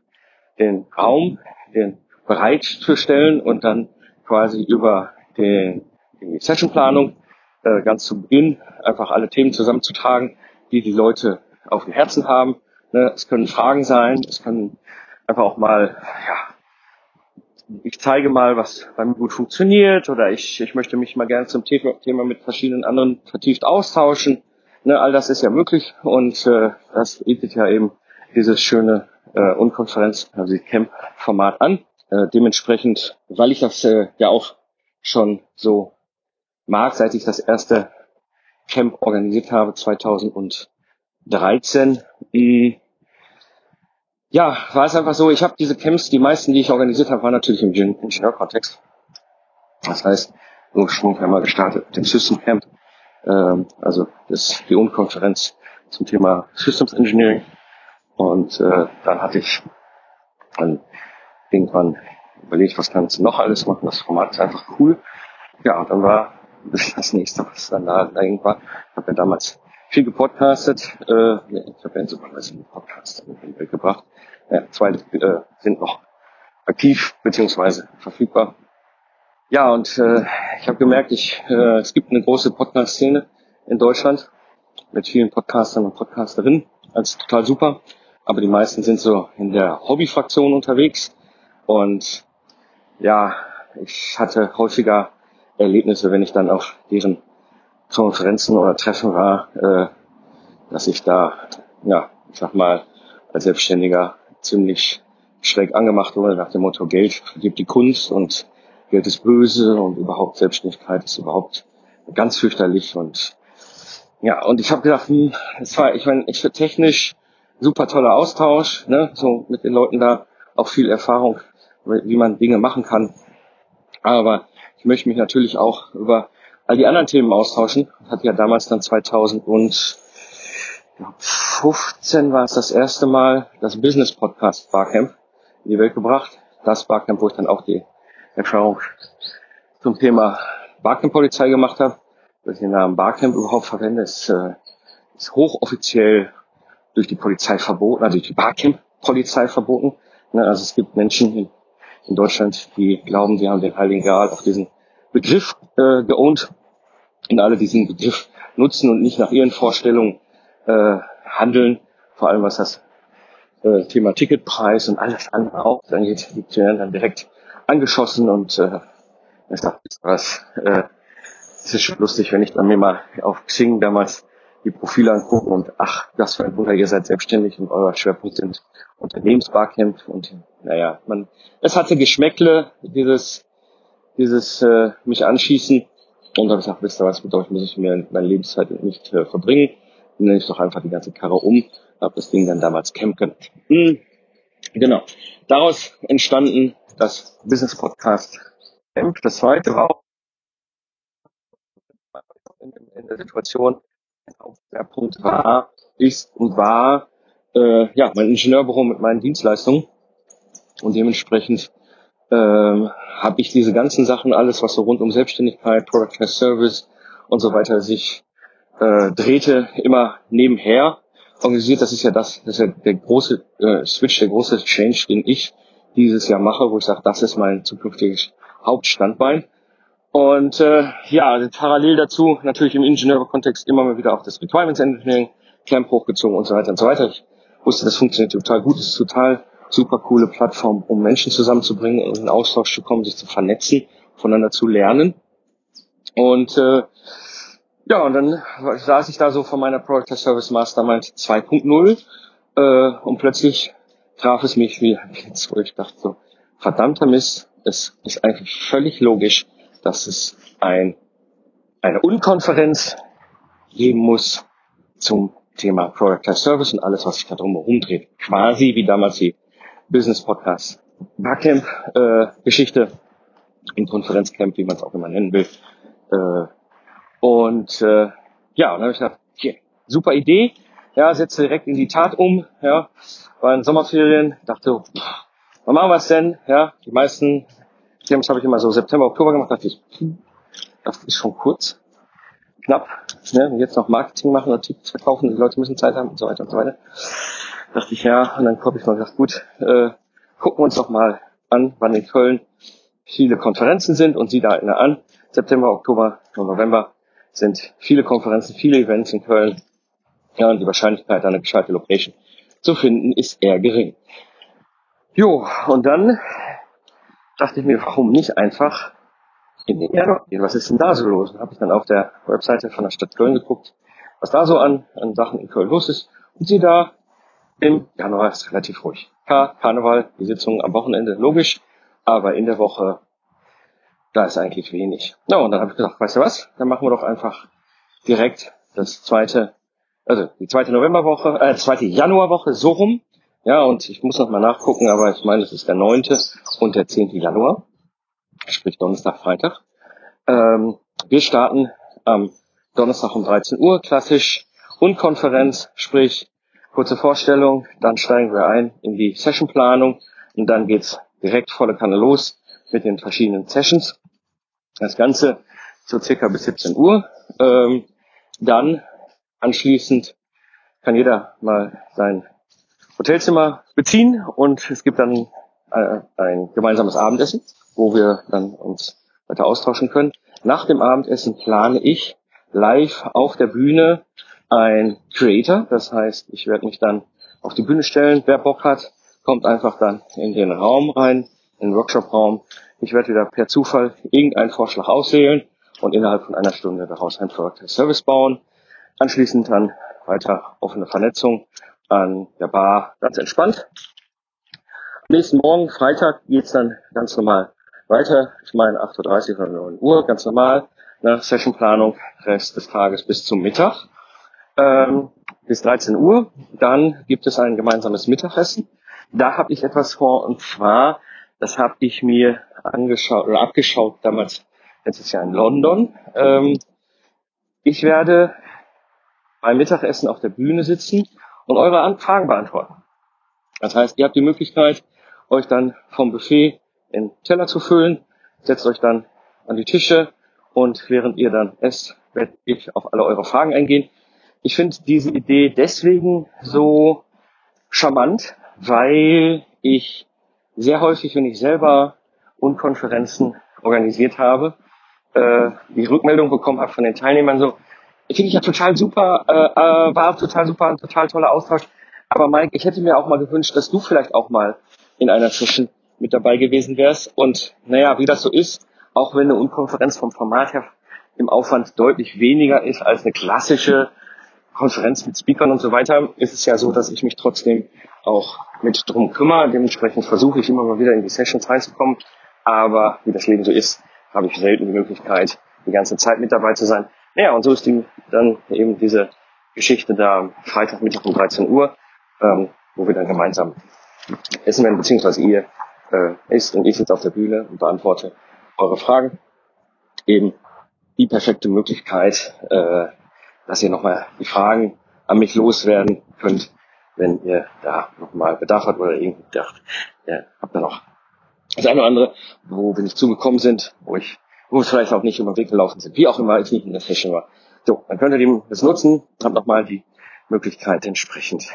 den Raum, den bereit zu stellen und dann quasi über den, die Sessionplanung äh, ganz zu Beginn einfach alle Themen zusammenzutragen, die die Leute auf dem Herzen haben. Ne, es können Fragen sein, es können einfach auch mal, ja, ich zeige mal, was bei mir gut funktioniert oder ich, ich möchte mich mal gerne zum Thema mit verschiedenen anderen vertieft austauschen. Ne, all das ist ja möglich und äh, das bietet ja eben dieses schöne äh, Unkonferenz, also Camp-Format an. Dementsprechend, weil ich das ja auch schon so mag, seit ich das erste Camp organisiert habe, 2013, mh, ja, war es einfach so, ich habe diese Camps, die meisten, die ich organisiert habe, waren natürlich im Ingenieurkontext. Das heißt, ursprünglich haben wir gestartet mit dem System Camp ähm, also das die Unkonferenz zum Thema Systems Engineering. Und äh, dann hatte ich dann irgendwann überlegt, was kannst du noch alles machen. Das Format ist einfach cool. Ja, und dann war das, das nächste, was dann da, da war. Ich habe ja damals viel gepodcastet. Äh, ich habe ja in Supervisor einen Podcast gebracht. Ja, zwei äh, sind noch aktiv beziehungsweise verfügbar. Ja, und äh, ich habe gemerkt, ich, äh, es gibt eine große Podcast-Szene in Deutschland mit vielen Podcastern und Podcasterinnen. Ist total super. Aber die meisten sind so in der Hobbyfraktion unterwegs. Und ja, ich hatte häufiger Erlebnisse, wenn ich dann auf deren Konferenzen oder Treffen war, äh, dass ich da, ja, ich sag mal, als Selbstständiger ziemlich schräg angemacht wurde nach dem Motto Geld gibt die Kunst und Geld ist böse und überhaupt Selbstständigkeit ist überhaupt ganz fürchterlich und ja, und ich habe gedacht, hm, es war, ich meine, ich für technisch super toller Austausch, ne, so mit den Leuten da auch viel Erfahrung, wie man Dinge machen kann. Aber ich möchte mich natürlich auch über all die anderen Themen austauschen. Ich hatte ja damals dann 2015 war es das erste Mal das Business Podcast Barcamp in die Welt gebracht. Das Barcamp, wo ich dann auch die Erfahrung zum Thema Barcamp-Polizei gemacht habe. Dass ich den Namen Barcamp überhaupt verwende, ist, äh, ist hochoffiziell durch die Polizei verboten, also durch die Barcamp-Polizei verboten. Ne, also es gibt Menschen in, Deutschland, die glauben, sie haben den Heiligen Gral auf diesen Begriff äh, geohnt und alle diesen Begriff nutzen und nicht nach ihren Vorstellungen äh, handeln, vor allem was das äh, Thema Ticketpreis und alles andere auch angeht, die dann direkt angeschossen und äh, ich dachte, was, äh, es ist schon lustig, wenn ich dann mir mal auf Xing damals die Profile angucken und ach, das für ein Wunder, ihr seid selbstständig und euer Schwerpunkt sind Unternehmensbarcamp und naja, man, es hatte Geschmäckle, dieses, dieses äh, mich anschießen. Und dann gesagt, wisst ihr was, mit euch muss ich mir meine Lebenszeit nicht äh, verbringen, dann nenne ich doch einfach die ganze Karre um, habe das Ding dann damals Camp genannt. Hm, genau, daraus entstanden das Business Podcast. Camp, das zweite war auch in, in der Situation, der Punkt war, ist und war äh, ja mein Ingenieurbüro mit meinen Dienstleistungen. Und dementsprechend ähm, habe ich diese ganzen Sachen, alles was so rund um Selbstständigkeit, Product as Service und so weiter sich äh, drehte, immer nebenher organisiert. Das ist ja das, das ist ja der große äh, Switch, der große Change, den ich dieses Jahr mache, wo ich sage, das ist mein zukünftiges Hauptstandbein. Und äh, ja, parallel dazu natürlich im Ingenieurkontext immer mal wieder auch das Requirements Engineering Camp hochgezogen und so weiter und so weiter. Ich wusste, das funktioniert total gut, ist total super coole Plattform, um Menschen zusammenzubringen und in Austausch zu kommen, sich zu vernetzen, voneinander zu lernen. Und äh, ja, und dann saß ich da so von meiner Product Service Mastermind 2.0 äh, und plötzlich traf es mich wie *laughs* ein Blitz, wo ich dachte so, verdammter Mist, es ist eigentlich völlig logisch, dass es ein, eine Unkonferenz geben muss zum Thema Product as Service und alles, was sich da drum herum dreht. Quasi wie damals die Business Podcast Barcamp äh, Geschichte, im Konferenzcamp, wie man es auch immer nennen will. Äh, und äh, ja, und dann habe ich gedacht, okay, super Idee, ja, setze direkt in die Tat um, ja, war in Sommerferien, dachte, pff, wann machen wir es denn? Ja, die meisten Camps habe ich immer so September, Oktober gemacht, dachte ich, das ist schon kurz, knapp, ne? und jetzt noch Marketing machen Tickets verkaufen, die Leute müssen Zeit haben und so weiter und so weiter. Dachte ich, ja, und dann habe ich mal gesagt, gut, äh, gucken wir uns doch mal an, wann in Köln viele Konferenzen sind und sieh da eine an. September, Oktober und November sind viele Konferenzen, viele Events in Köln. Ja, und die Wahrscheinlichkeit, eine gescheite Location zu finden, ist eher gering. Jo, und dann dachte ich mir, warum nicht einfach in den Januar gehen? Was ist denn da so los? Und habe ich dann auf der Webseite von der Stadt Köln geguckt, was da so an, an Sachen in Köln los ist. Und sie da im Januar ist relativ ruhig. Klar, Karneval, die Sitzungen am Wochenende, logisch, aber in der Woche, da ist eigentlich wenig. Na, und dann habe ich gedacht, weißt du was, dann machen wir doch einfach direkt das zweite, also die zweite Novemberwoche, äh, zweite Januarwoche so rum, ja, und ich muss noch mal nachgucken, aber ich meine, es ist der 9. und der 10. Januar, sprich Donnerstag, Freitag. Ähm, wir starten am Donnerstag um 13 Uhr, klassisch, und Konferenz, sprich kurze Vorstellung, dann steigen wir ein in die Sessionplanung und dann geht's direkt volle Kanne los mit den verschiedenen Sessions. Das Ganze so circa bis 17 Uhr. Ähm, dann anschließend kann jeder mal sein Hotelzimmer beziehen und es gibt dann äh, ein gemeinsames Abendessen, wo wir dann uns weiter austauschen können. Nach dem Abendessen plane ich live auf der Bühne ein Creator. Das heißt, ich werde mich dann auf die Bühne stellen. Wer Bock hat, kommt einfach dann in den Raum rein, in den Workshop-Raum. Ich werde wieder per Zufall irgendeinen Vorschlag auswählen und innerhalb von einer Stunde daraus ein Product Service bauen. Anschließend dann weiter offene Vernetzung an der Bar ganz entspannt. nächsten Morgen, Freitag, geht's dann ganz normal weiter. Ich meine 8.30 Uhr oder 9 Uhr, ganz normal. Nach Sessionplanung, Rest des Tages bis zum Mittag. Ähm, bis 13 Uhr. Dann gibt es ein gemeinsames Mittagessen. Da habe ich etwas vor und zwar, das habe ich mir angeschaut oder abgeschaut damals letztes Jahr in London. Ähm, ich werde beim Mittagessen auf der Bühne sitzen und eure Fragen beantworten. Das heißt, ihr habt die Möglichkeit, euch dann vom Buffet in Teller zu füllen, setzt euch dann an die Tische und während ihr dann esst, werde ich auf alle eure Fragen eingehen. Ich finde diese Idee deswegen so charmant, weil ich sehr häufig, wenn ich selber Unkonferenzen organisiert habe, äh, die Rückmeldung bekommen habe von den Teilnehmern so, finde ich ja total super, äh, äh, war total super, ein total toller Austausch. Aber Mike, ich hätte mir auch mal gewünscht, dass du vielleicht auch mal in einer Session mit dabei gewesen wärst. Und naja, wie das so ist, auch wenn eine Unkonferenz vom Format her im Aufwand deutlich weniger ist als eine klassische Konferenz mit Speakern und so weiter, ist es ja so, dass ich mich trotzdem auch mit drum kümmere. Dementsprechend versuche ich immer mal wieder in die Sessions reinzukommen. Aber wie das Leben so ist, habe ich selten die Möglichkeit, die ganze Zeit mit dabei zu sein. Naja, und so ist die, dann eben diese Geschichte da Freitagmittag um 13 Uhr, ähm, wo wir dann gemeinsam essen werden, beziehungsweise ihr äh, isst und ich sitze auf der Bühne und beantworte eure Fragen. Eben die perfekte Möglichkeit, äh, dass ihr nochmal die Fragen an mich loswerden könnt, wenn ihr da nochmal Bedarf habt oder irgendwie gedacht, ihr habt da noch das eine oder andere, wo wir nicht zugekommen sind, wo ich, wo wir vielleicht auch nicht über den Weg gelaufen sind, wie auch immer ich nicht in der Session war. So, dann könnt ihr das nutzen, habt nochmal die Möglichkeit entsprechend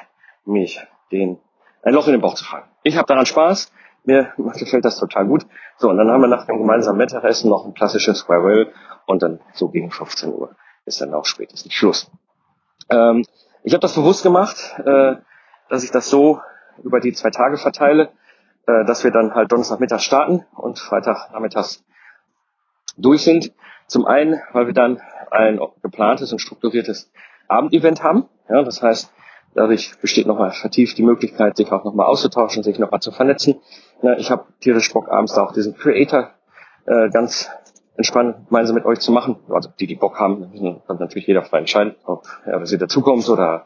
mich den ein Loch in den Bauch zu fragen. Ich habe daran Spaß, mir gefällt das total gut. So, und dann haben wir nach dem gemeinsamen Mittagessen noch ein klassisches Farewell und dann so gegen 15 Uhr ist dann auch spätestens Schluss. Ähm, ich habe das bewusst gemacht, äh, dass ich das so über die zwei Tage verteile, äh, dass wir dann halt Donnerstagmittag starten und Freitagnachmittags durch sind. Zum einen, weil wir dann ein geplantes und strukturiertes Abendevent haben. Ja, das heißt, dadurch besteht nochmal vertieft die Möglichkeit, sich auch nochmal auszutauschen, sich nochmal zu vernetzen. Ja, ich habe tierisch Bock, abends auch diesen Creator äh, ganz entspannt gemeinsam mit euch zu machen. Also die, die Bock haben, müssen dann natürlich jeder frei entscheiden, ob er sie dazukommt oder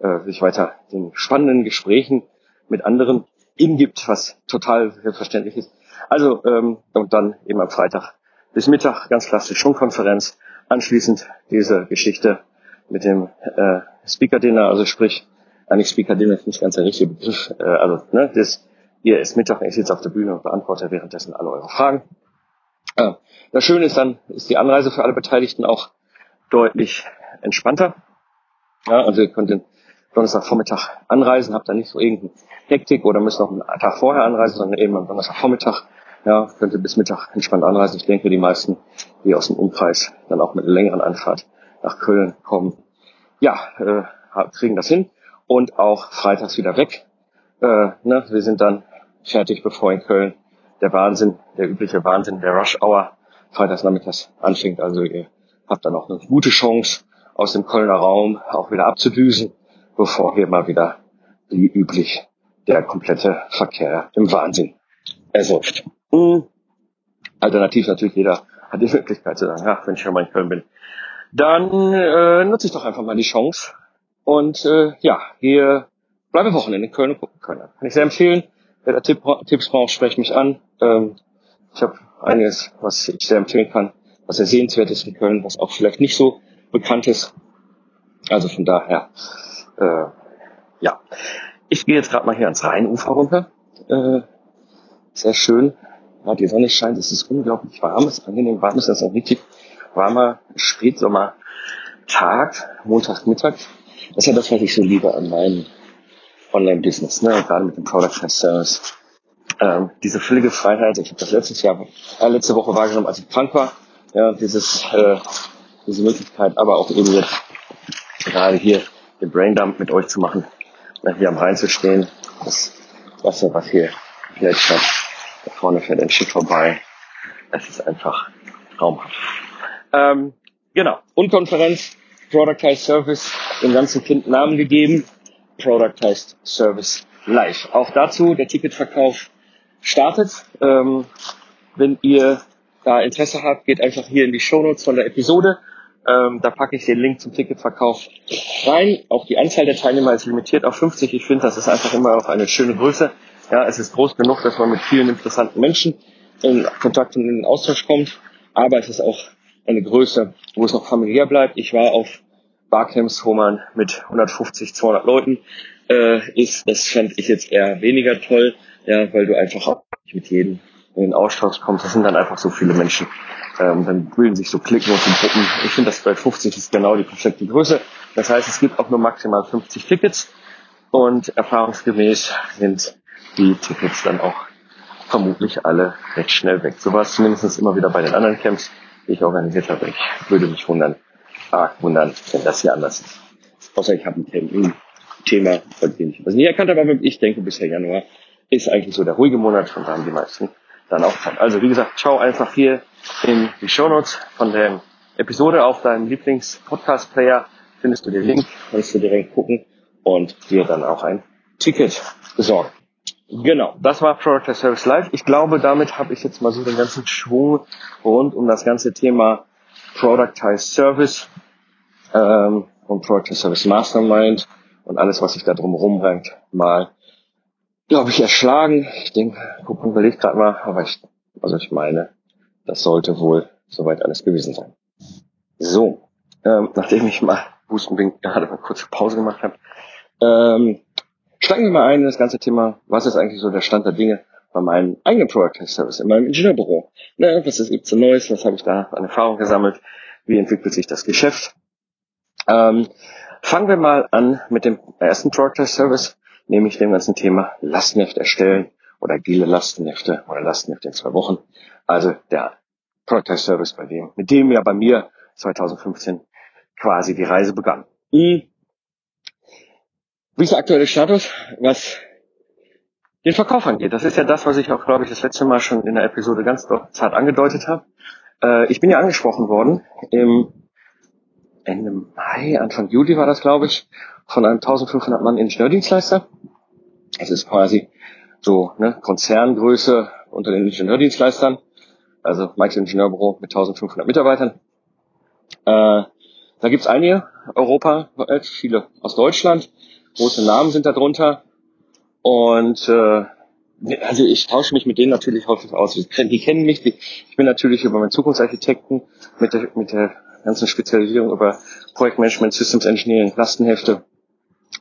äh, sich weiter den spannenden Gesprächen mit anderen hingibt, was total selbstverständlich ist. Also ähm, und dann eben am Freitag bis Mittag ganz klassisch Schwungkonferenz. Anschließend diese Geschichte mit dem äh, Speaker Dinner, also sprich, eigentlich Speaker Dinner ist nicht ganz der richtige Begriff. Äh, also ne, das, ihr ist Mittag, ich sitze auf der Bühne und beantworte währenddessen alle eure Fragen. Das Schöne ist dann, ist die Anreise für alle Beteiligten auch deutlich entspannter. Ja, also ihr könnt den Donnerstagvormittag anreisen, habt dann nicht so irgendeine Hektik oder müsst noch einen Tag vorher anreisen, sondern eben am Donnerstagvormittag ja, könnt ihr bis Mittag entspannt anreisen. Ich denke, die meisten, die aus dem Umkreis dann auch mit einer längeren Anfahrt nach Köln kommen, ja, äh, kriegen das hin und auch freitags wieder weg. Äh, ne, wir sind dann fertig, bevor in Köln der Wahnsinn, der übliche Wahnsinn der Rush Hour freitags nachmittags anfängt. Also ihr habt dann auch eine gute Chance, aus dem Kölner Raum auch wieder abzudüsen bevor hier mal wieder, wie üblich, der komplette Verkehr im Wahnsinn ersäuft. Mhm. Alternativ natürlich jeder hat die Möglichkeit zu sagen, ja, wenn ich schon mal in Köln bin, dann äh, nutze ich doch einfach mal die Chance und äh, ja, gehe, bleibe Wochenende in Köln und gucken Köln. Kann ich sehr empfehlen. Wer da Tipp, Tipps braucht, sprecht mich an. Ähm, ich habe einiges, was ich sehr empfehlen kann, was sehr sehenswert ist in Köln, was auch vielleicht nicht so bekannt ist. Also von daher äh, ja, ich gehe jetzt gerade mal hier ans Rheinufer runter. Äh, sehr schön. Ja, die Sonne scheint, es ist unglaublich warm, es ist angenehm warm, es ist ein richtig warmer Spätsommertag, Montagmittag. Das ist ja das, was ich so liebe an meinem Online-Business, ne? gerade mit dem Product Service. Ähm, diese völlige Freiheit, ich habe das letztes Jahr, äh, letzte Woche wahrgenommen, als ich krank war, ja, dieses, äh, diese Möglichkeit, aber auch eben jetzt gerade hier den Braindump mit euch zu machen, hier am Rhein zu stehen. Das Wasser, was hier hat, da vorne fährt ein Schiff vorbei. Es ist einfach traumhaft. Ähm, genau. Und Konferenz, Productized Service, dem ganzen Kind Namen gegeben. Productized Service Live. Auch dazu, der Ticketverkauf startet. Ähm, wenn ihr da Interesse habt, geht einfach hier in die Shownotes von der Episode ähm, da packe ich den Link zum Ticketverkauf rein. Auch die Anzahl der Teilnehmer ist limitiert auf 50. Ich finde, das ist einfach immer noch eine schöne Größe. Ja, es ist groß genug, dass man mit vielen interessanten Menschen in Kontakt und in den Austausch kommt. Aber es ist auch eine Größe, wo es noch familiär bleibt. Ich war auf Barcamps, wo man mit 150, 200 Leuten äh, ist. Das fände ich jetzt eher weniger toll, ja, weil du einfach auch nicht mit jedem in den Austausch kommst. Das sind dann einfach so viele Menschen. Ähm, dann bilden sich so Klicken und Gruppen. Ich finde, das bei 50 ist genau die perfekte Größe. Das heißt, es gibt auch nur maximal 50 Tickets und erfahrungsgemäß sind die Tickets dann auch vermutlich alle recht schnell weg. So war es zumindest immer wieder bei den anderen Camps, die ich organisiert habe. Ich würde mich wundern, ah, wundern, wenn das hier anders ist. Außer ich habe ein Thema, bei dem ich was nicht erkannt habe, aber ich denke bisher Januar ist eigentlich so der ruhige Monat und da haben die meisten dann auch Zeit. Also wie gesagt, schau einfach hier in die Shownotes von der Episode auf deinem Lieblings-Podcast-Player, findest du den Link, kannst du direkt gucken und dir dann auch ein Ticket besorgen. Genau, das war Product Service Live. Ich glaube, damit habe ich jetzt mal so den ganzen Schwung rund um das ganze Thema Productized Service ähm, und Product Service Mastermind und alles, was sich da drum rumrennt, mal, glaube ich, erschlagen. Ich denke, gucken, überlege gerade mal, aber ich, also ich meine, das sollte wohl soweit alles gewesen sein. So, ähm, nachdem ich mal Hustenbing gerade mal kurze Pause gemacht habe, ähm, steigen wir mal ein in das ganze Thema, was ist eigentlich so der Stand der Dinge bei meinem eigenen Product Service, in meinem Ingenieurbüro. Ne, was gibt's so Neues, was habe ich da an Erfahrung gesammelt, wie entwickelt sich das Geschäft. Ähm, fangen wir mal an mit dem ersten Product Service, nämlich dem ganzen Thema Lastenheft erstellen oder agile Lastenhefte oder Lastenhefte in zwei Wochen. Also der Product Service, bei dem, mit dem ja bei mir 2015 quasi die Reise begann. Hm. Wie ist der aktuelle Status, was den Verkauf angeht? Das ist ja das, was ich auch, glaube ich, das letzte Mal schon in der Episode ganz zart angedeutet habe. Äh, ich bin ja angesprochen worden im Ende Mai, Anfang Juli war das, glaube ich, von einem 1500 Mann Ingenieurdienstleister. Es ist quasi so ne, Konzerngröße unter den Ingenieurdienstleistern, also Michael Ingenieurbüro mit 1500 Mitarbeitern. Äh, da gibt's einige, Europa, viele aus Deutschland, große Namen sind da drunter. Und äh, also ich tausche mich mit denen natürlich häufig aus. Die kennen mich. Ich bin natürlich über meinen Zukunftsarchitekten mit der, mit der ganzen Spezialisierung über Projektmanagement, Systems Engineering, Lastenhefte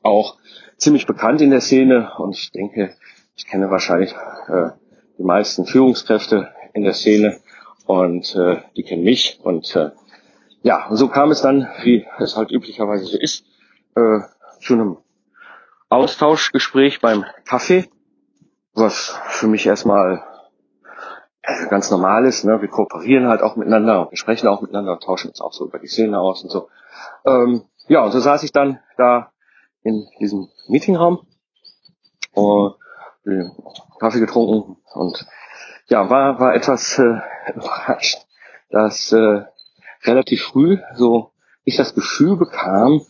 auch ziemlich bekannt in der Szene. Und ich denke, ich kenne wahrscheinlich äh, die meisten Führungskräfte in der Szene und äh, die kennen mich. Und äh, ja, und so kam es dann, wie es halt üblicherweise so ist, äh, zu einem Austauschgespräch beim Kaffee, was für mich erstmal äh, ganz normal ist. Ne? Wir kooperieren halt auch miteinander wir sprechen auch miteinander und tauschen uns auch so über die Szene aus und so. Ähm, ja, und so saß ich dann da in diesem Meetingraum und Kaffee getrunken und ja, war, war etwas äh, *laughs* überrascht, dass äh, relativ früh so ich das Gefühl bekam,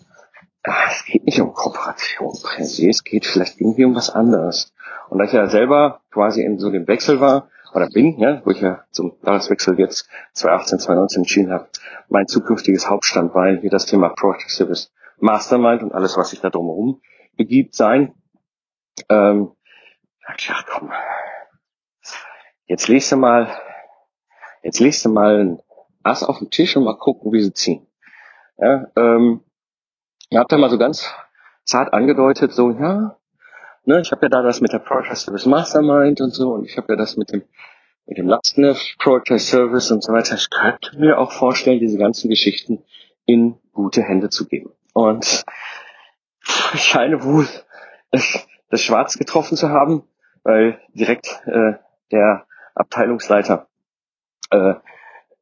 ach, es geht nicht um Kooperation per se, es geht vielleicht irgendwie um was anderes. Und da ich ja selber quasi in so dem Wechsel war, oder bin, ja, wo ich ja zum Jahreswechsel jetzt 2018, 2019 entschieden habe, mein zukünftiges Hauptstandbein wie das Thema Project Service Mastermind und alles, was sich da drumherum begibt, sein. Ähm, dachte, komm, jetzt lest du mal, jetzt lest du mal ein Ass auf den Tisch und mal gucken, wie sie ziehen. Ja, ähm, Ihr habt ja mal so ganz zart angedeutet, so, ja, ne, ich habe ja da das mit der Project Service Mastermind und so und ich habe ja das mit dem mit dem Lastenheft Project Service und so weiter. Ich könnte mir auch vorstellen, diese ganzen Geschichten in gute Hände zu geben. Und *laughs* ich scheine wohl das, das Schwarz getroffen zu haben, weil direkt äh, der Abteilungsleiter äh,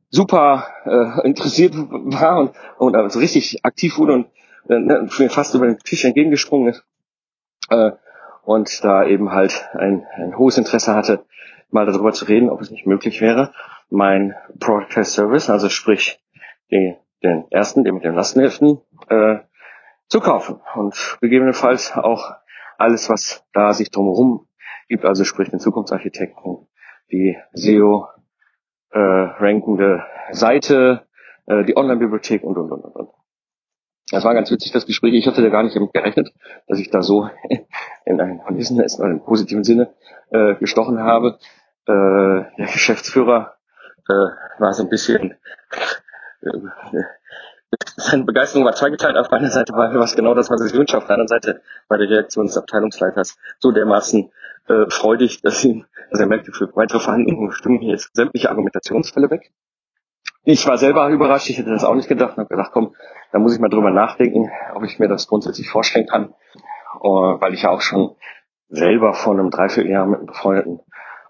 super äh, *laughs* interessiert war und, und also richtig aktiv wurde und ne, mir fast über den Tisch entgegengesprungen ist äh, und da eben halt ein, ein hohes Interesse hatte, mal darüber zu reden, ob es nicht möglich wäre, mein Product Service, also sprich den, den ersten, den mit den Lastenheften, äh, zu kaufen und gegebenenfalls auch alles, was da sich drumherum gibt, also sprich den Zukunftsarchitekten, die SEO äh, rankende Seite, äh, die Online-Bibliothek und und und und. Das war ganz witzig, das Gespräch. Ich hatte da gar nicht damit gerechnet, dass ich da so *laughs* in einem oder im positiven Sinne äh, gestochen habe. Äh, der Geschäftsführer äh, war so ein bisschen, äh, seine Begeisterung war zweigeteilt. Auf einer Seite war was genau das, was sich wünscht. Auf der anderen Seite war der Reaktion des Abteilungsleiters so dermaßen äh, freudig, dass, ihn, dass er merkte, für weitere Verhandlungen stimmen jetzt sämtliche Argumentationsfälle weg. Ich war selber überrascht, ich hätte das auch nicht gedacht. Und habe gedacht, komm, da muss ich mal drüber nachdenken, ob ich mir das grundsätzlich vorstellen kann, uh, weil ich ja auch schon selber vor einem Dreivierteljahr mit einem befreundeten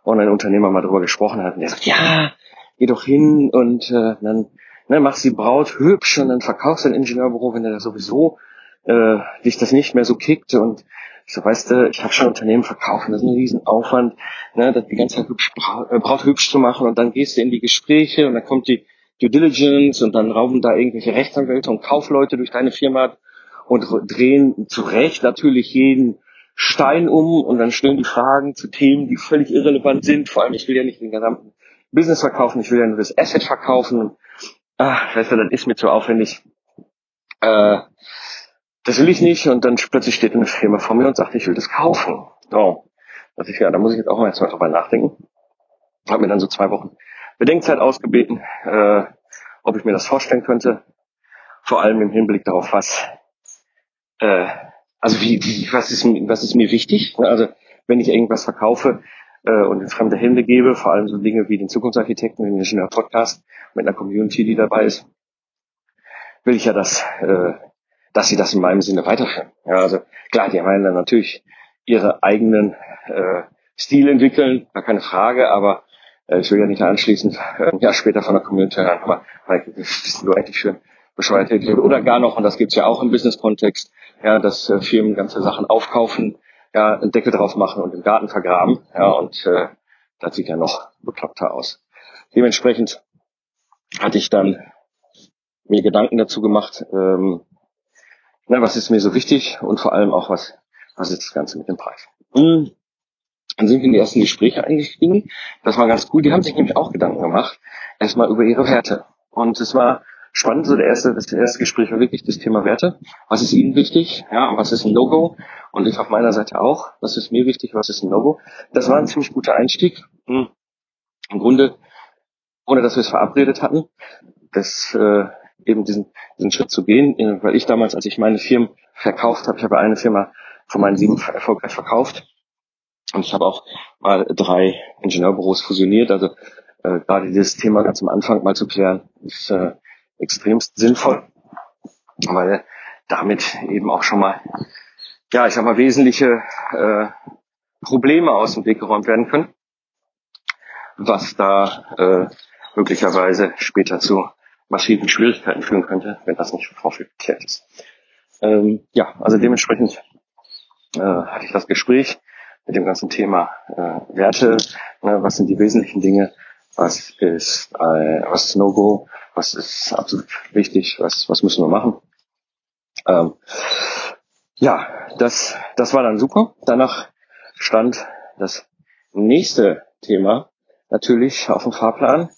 Online-Unternehmer mal drüber gesprochen hatte. Und der sagt, ja, geh doch hin und äh, dann ne, mach sie Braut hübsch und dann verkaufst du ein Ingenieurbüro, wenn du sowieso äh, dich das nicht mehr so kickt. Und so weißt du, ich habe schon Unternehmen verkauft, das ist ein Riesenaufwand, ne, das die ganze Zeit hübsch, äh, braucht hübsch zu machen. Und dann gehst du in die Gespräche und dann kommt die Due Diligence und dann rauben da irgendwelche Rechtsanwälte und Kaufleute durch deine Firma und drehen zu Recht natürlich jeden Stein um und dann stellen die Fragen zu Themen, die völlig irrelevant sind. Vor allem, ich will ja nicht den gesamten Business verkaufen, ich will ja nur das Asset verkaufen. Ah, weißt du, das ist mir zu aufwendig. Äh, das will ich nicht. Und dann plötzlich steht eine Firma vor mir und sagt, ich will das kaufen. So. Das ich, ja, da muss ich jetzt auch mal jetzt mal drüber nachdenken. Hab mir dann so zwei Wochen Bedenkzeit ausgebeten, äh, ob ich mir das vorstellen könnte. Vor allem im Hinblick darauf, was, äh, also wie, wie was ist, was ist mir wichtig? Also wenn ich irgendwas verkaufe äh, und in fremde Hände gebe, vor allem so Dinge wie den Zukunftsarchitekten, den Ingenieur Podcast mit einer Community, die dabei ist, will ich ja, dass, äh, dass sie das in meinem Sinne weiterführen. Ja, also klar, die haben dann natürlich ihre eigenen äh, Stil entwickeln, gar keine Frage, aber ich will ja nicht anschließend äh, ein Jahr später von der Community hören, aber weil bist du eigentlich für bescheuerte oder gar noch, und das gibt's ja auch im Business-Kontext, ja, dass äh, Firmen ganze Sachen aufkaufen, ja, einen Deckel drauf machen und im Garten vergraben, ja, und äh, das sieht ja noch bekloppter aus. Dementsprechend hatte ich dann mir Gedanken dazu gemacht, ähm, na, was ist mir so wichtig und vor allem auch, was, was ist das Ganze mit dem Preis. Mhm. Dann sind wir in die ersten Gespräche eingestiegen. Das war ganz cool. Die haben sich nämlich auch Gedanken gemacht, erstmal über ihre Werte. Und es war spannend, so der erste, das erste Gespräch war wirklich das Thema Werte. Was ist Ihnen wichtig? Ja, was ist ein No-Go? Und ich auf meiner Seite auch. Was ist mir wichtig? Was ist ein No-Go? Das war ein ziemlich guter Einstieg. Hm. Im Grunde, ohne dass wir es verabredet hatten, das, äh, eben diesen, diesen Schritt zu gehen, weil ich damals, als ich meine Firmen verkauft habe, ich habe eine Firma von meinen sieben erfolgreich verkauft, und ich habe auch mal drei Ingenieurbüros fusioniert. Also äh, gerade dieses Thema ganz am Anfang mal zu klären, ist äh, extremst sinnvoll, weil damit eben auch schon mal, ja, ich sag mal, wesentliche äh, Probleme aus dem Weg geräumt werden können, was da äh, möglicherweise später zu massiven Schwierigkeiten führen könnte, wenn das nicht vorfeld geklärt ist. Ähm, ja, also dementsprechend äh, hatte ich das Gespräch mit dem ganzen Thema äh, Werte, ne, was sind die wesentlichen Dinge, was ist äh, was ist No-Go, was ist absolut wichtig, was, was müssen wir machen. Ähm, ja, das, das war dann super. Danach stand das nächste Thema natürlich auf dem Fahrplan,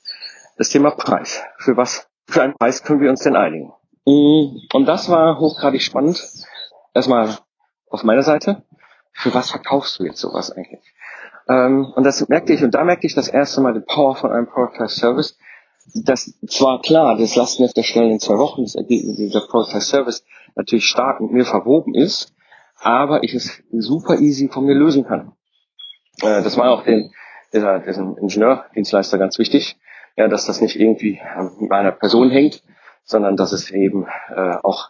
das Thema Preis. Für was, für einen Preis können wir uns denn einigen? Und das war hochgradig spannend. Erstmal auf meiner Seite, für was verkaufst du jetzt sowas eigentlich? Ähm, und das merkte ich, und da merkte ich das erste Mal die Power von einem Productized Service. Das zwar klar, das Lastenheft erstellen in zwei Wochen, das Ergebnis dieser Productized Service natürlich stark mit mir verwoben ist, aber ich es super easy von mir lösen kann. Äh, das war auch den, dieser, diesem Ingenieurdienstleister ganz wichtig, ja, dass das nicht irgendwie an meiner Person hängt, sondern dass es eben äh, auch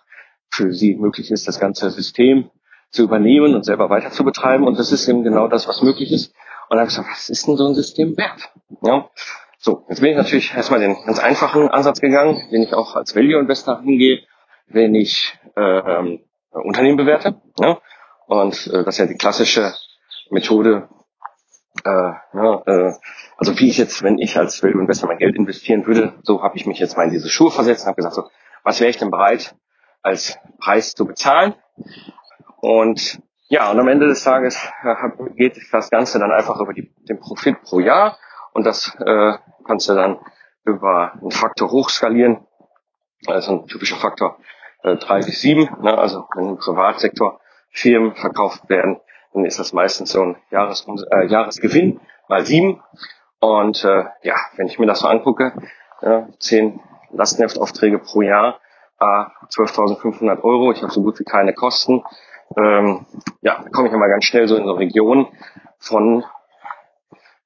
für sie möglich ist, das ganze System zu übernehmen und selber weiter zu betreiben. Und das ist eben genau das, was möglich ist. Und dann habe ich gesagt, was ist denn so ein System wert? Ja. So, jetzt bin ich natürlich erstmal den ganz einfachen Ansatz gegangen, den ich auch als Value Investor hingehe, wenn ich äh, ähm, Unternehmen bewerte. Ja. Und äh, das ist ja die klassische Methode, äh, ja, äh, also wie ich jetzt, wenn ich als Value Investor mein Geld investieren würde, so habe ich mich jetzt mal in diese Schuhe versetzt und habe gesagt, so, was wäre ich denn bereit als Preis zu bezahlen? Und ja, und am Ende des Tages äh, geht das Ganze dann einfach über die, den Profit pro Jahr und das äh, kannst du dann über einen Faktor hochskalieren. Also ein typischer Faktor äh, drei bis sieben. Ne? Also wenn im Privatsektor Firmen verkauft werden, dann ist das meistens so ein Jahres, äh, Jahresgewinn mal sieben. Und äh, ja, wenn ich mir das so angucke, äh, zehn Lastenheftaufträge pro Jahr, äh, 12.500 Euro, ich habe so gut wie keine Kosten ähm, ja, komme ich immer ganz schnell so in eine Region von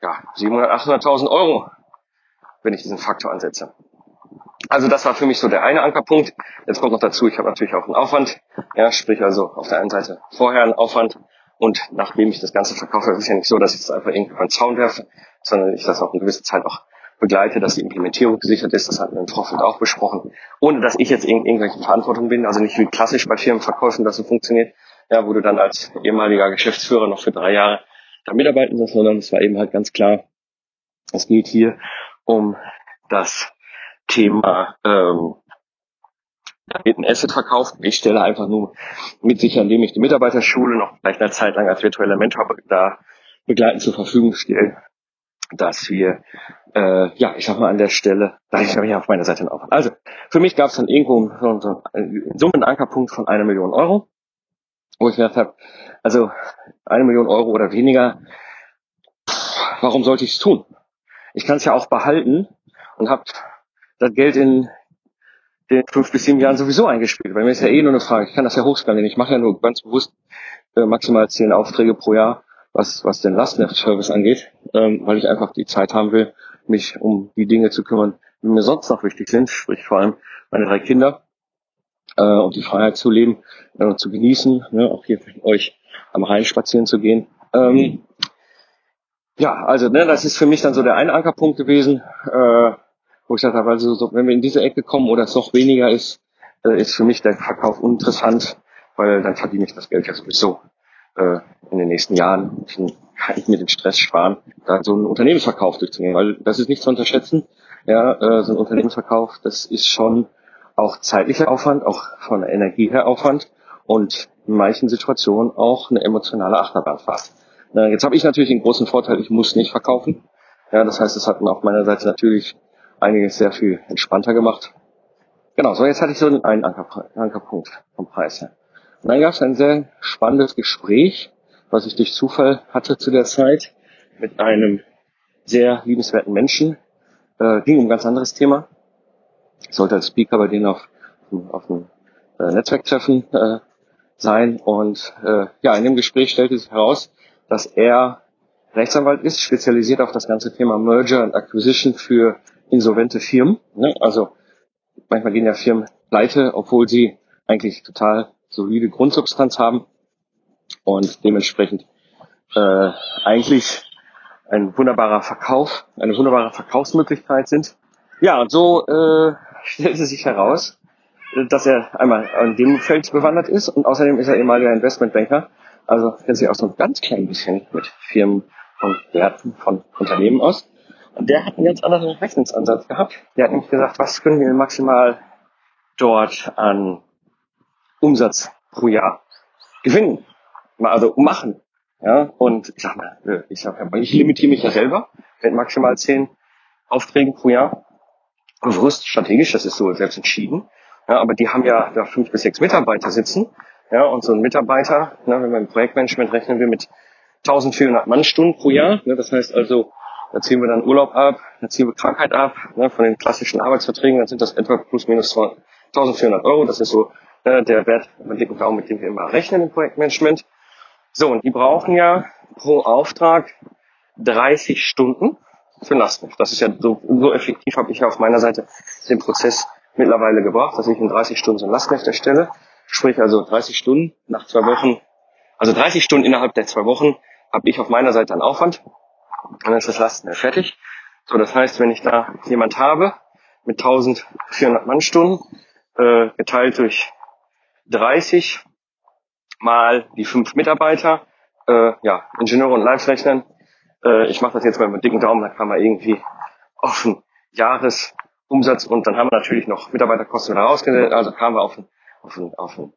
ja, 700, 800.000 Euro, wenn ich diesen Faktor ansetze. Also das war für mich so der eine Ankerpunkt. Jetzt kommt noch dazu, ich habe natürlich auch einen Aufwand. Ja, sprich also auf der einen Seite vorher einen Aufwand und nachdem ich das Ganze verkaufe, ist es ja nicht so, dass ich das einfach irgendwie über den Zaun werfe, sondern ich das auch eine gewisse Zeit auch begleite, dass die Implementierung gesichert ist. Das hatten wir im Vorfeld auch besprochen. Ohne dass ich jetzt in irgendwelchen Verantwortung bin, also nicht wie klassisch bei Firmenverkäufen, dass so funktioniert, ja, wo du dann als ehemaliger Geschäftsführer noch für drei Jahre da mitarbeiten sollst, sondern es war eben halt ganz klar, es geht hier um das Thema, ähm, da wird ein Asset verkauft. Ich stelle einfach nur mit sicher, indem ich die Mitarbeiterschule noch vielleicht eine Zeit lang als virtueller Mentor da begleitend zur Verfügung stelle, dass wir, äh, ja, ich sag mal an der Stelle, da ich mich auf meiner Seite auf. Also, für mich gab es dann irgendwo so, so einen Summenankerpunkt von einer Million Euro, wo ich gedacht habe, also eine Million Euro oder weniger, warum sollte ich es tun? Ich kann es ja auch behalten und habe das Geld in den fünf bis sieben Jahren sowieso eingespielt. Weil mir ist ja eh nur eine Frage. Ich kann das ja hochskalieren. Ich mache ja nur ganz bewusst äh, maximal zehn Aufträge pro Jahr was, was den Lastnet-Service angeht, ähm, weil ich einfach die Zeit haben will, mich um die Dinge zu kümmern, die mir sonst noch wichtig sind, sprich vor allem meine drei Kinder äh, und die Freiheit zu leben äh, und zu genießen, ne, auch hier mit euch am Rhein spazieren zu gehen. Ähm, ja, also ne, das ist für mich dann so der eine Ankerpunkt gewesen, äh, wo ich gesagt habe, also so, wenn wir in diese Ecke kommen oder es noch weniger ist, äh, ist für mich der Verkauf uninteressant, weil dann verdiene ich das Geld ja sowieso äh, in den nächsten Jahren kann ich mir den Stress sparen, da so einen Unternehmensverkauf durchzugehen, weil das ist nicht zu unterschätzen. Ja, äh, so ein Unternehmensverkauf, das ist schon auch zeitlicher Aufwand, auch von Energie her Aufwand und in manchen Situationen auch eine emotionale Achterbahnfahrt. Jetzt habe ich natürlich den großen Vorteil, ich muss nicht verkaufen. Ja, das heißt, es hat auf meiner Seite natürlich einiges sehr viel entspannter gemacht. Genau, so jetzt hatte ich so einen Anker, Ankerpunkt vom Preis her. Und dann gab es ein sehr spannendes Gespräch, was ich durch Zufall hatte zu der Zeit mit einem sehr liebenswerten Menschen. Äh, ging um ein ganz anderes Thema. Sollte als Speaker bei denen auf, auf einem äh, Netzwerktreffen äh, sein. Und äh, ja, in dem Gespräch stellte sich heraus, dass er Rechtsanwalt ist, spezialisiert auf das ganze Thema Merger and Acquisition für insolvente Firmen. Ne? Also manchmal gehen ja Firmen pleite, obwohl sie eigentlich total solide Grundsubstanz haben und dementsprechend äh, eigentlich ein wunderbarer Verkauf, eine wunderbare Verkaufsmöglichkeit sind. Ja, und so äh, *laughs* stellte sich heraus, dass er einmal in dem Feld bewandert ist und außerdem ist er ehemaliger Investmentbanker, also kennt sich auch so ein ganz klein bisschen mit Firmen und Werten von Unternehmen aus. Und der hat einen ganz anderen Rechnungsansatz gehabt. Der hat nämlich gesagt, was können wir maximal dort an Umsatz pro Jahr gewinnen, also machen. Ja, und ich sag mal, ich sag ich limitiere mich ja selber mit maximal zehn Aufträgen pro Jahr. Bewusst strategisch, das ist so selbst entschieden. Ja, aber die haben ja da fünf bis sechs Mitarbeiter sitzen. Ja, und so ein Mitarbeiter, ne, wenn wir im Projektmanagement rechnen wir mit 1400 Mannstunden pro Jahr. Ne, das heißt also, da ziehen wir dann Urlaub ab, da ziehen wir Krankheit ab, ne, von den klassischen Arbeitsverträgen, dann sind das etwa plus minus 1400 Euro. Das ist so äh, der Wert mit dem Daumen, mit dem wir immer rechnen im Projektmanagement. So, und die brauchen ja pro Auftrag 30 Stunden für Lastlift. Das ist ja so, so effektiv habe ich ja auf meiner Seite den Prozess mittlerweile gebracht, dass ich in 30 Stunden so ein Lastlift erstelle. Sprich also 30 Stunden nach zwei Wochen, also 30 Stunden innerhalb der zwei Wochen habe ich auf meiner Seite einen Aufwand. Und dann ist das Lasten fertig. So, das heißt, wenn ich da jemand habe mit 1400 Mannstunden, äh, geteilt durch 30 mal die fünf Mitarbeiter, äh, ja, Ingenieure und Live-Rechnen. Äh, ich mache das jetzt mal mit dicken Daumen, dann kann man irgendwie auf einen Jahresumsatz und dann haben wir natürlich noch Mitarbeiterkosten wieder rausgesetzt, also kamen wir auf einen, auf einen, auf einen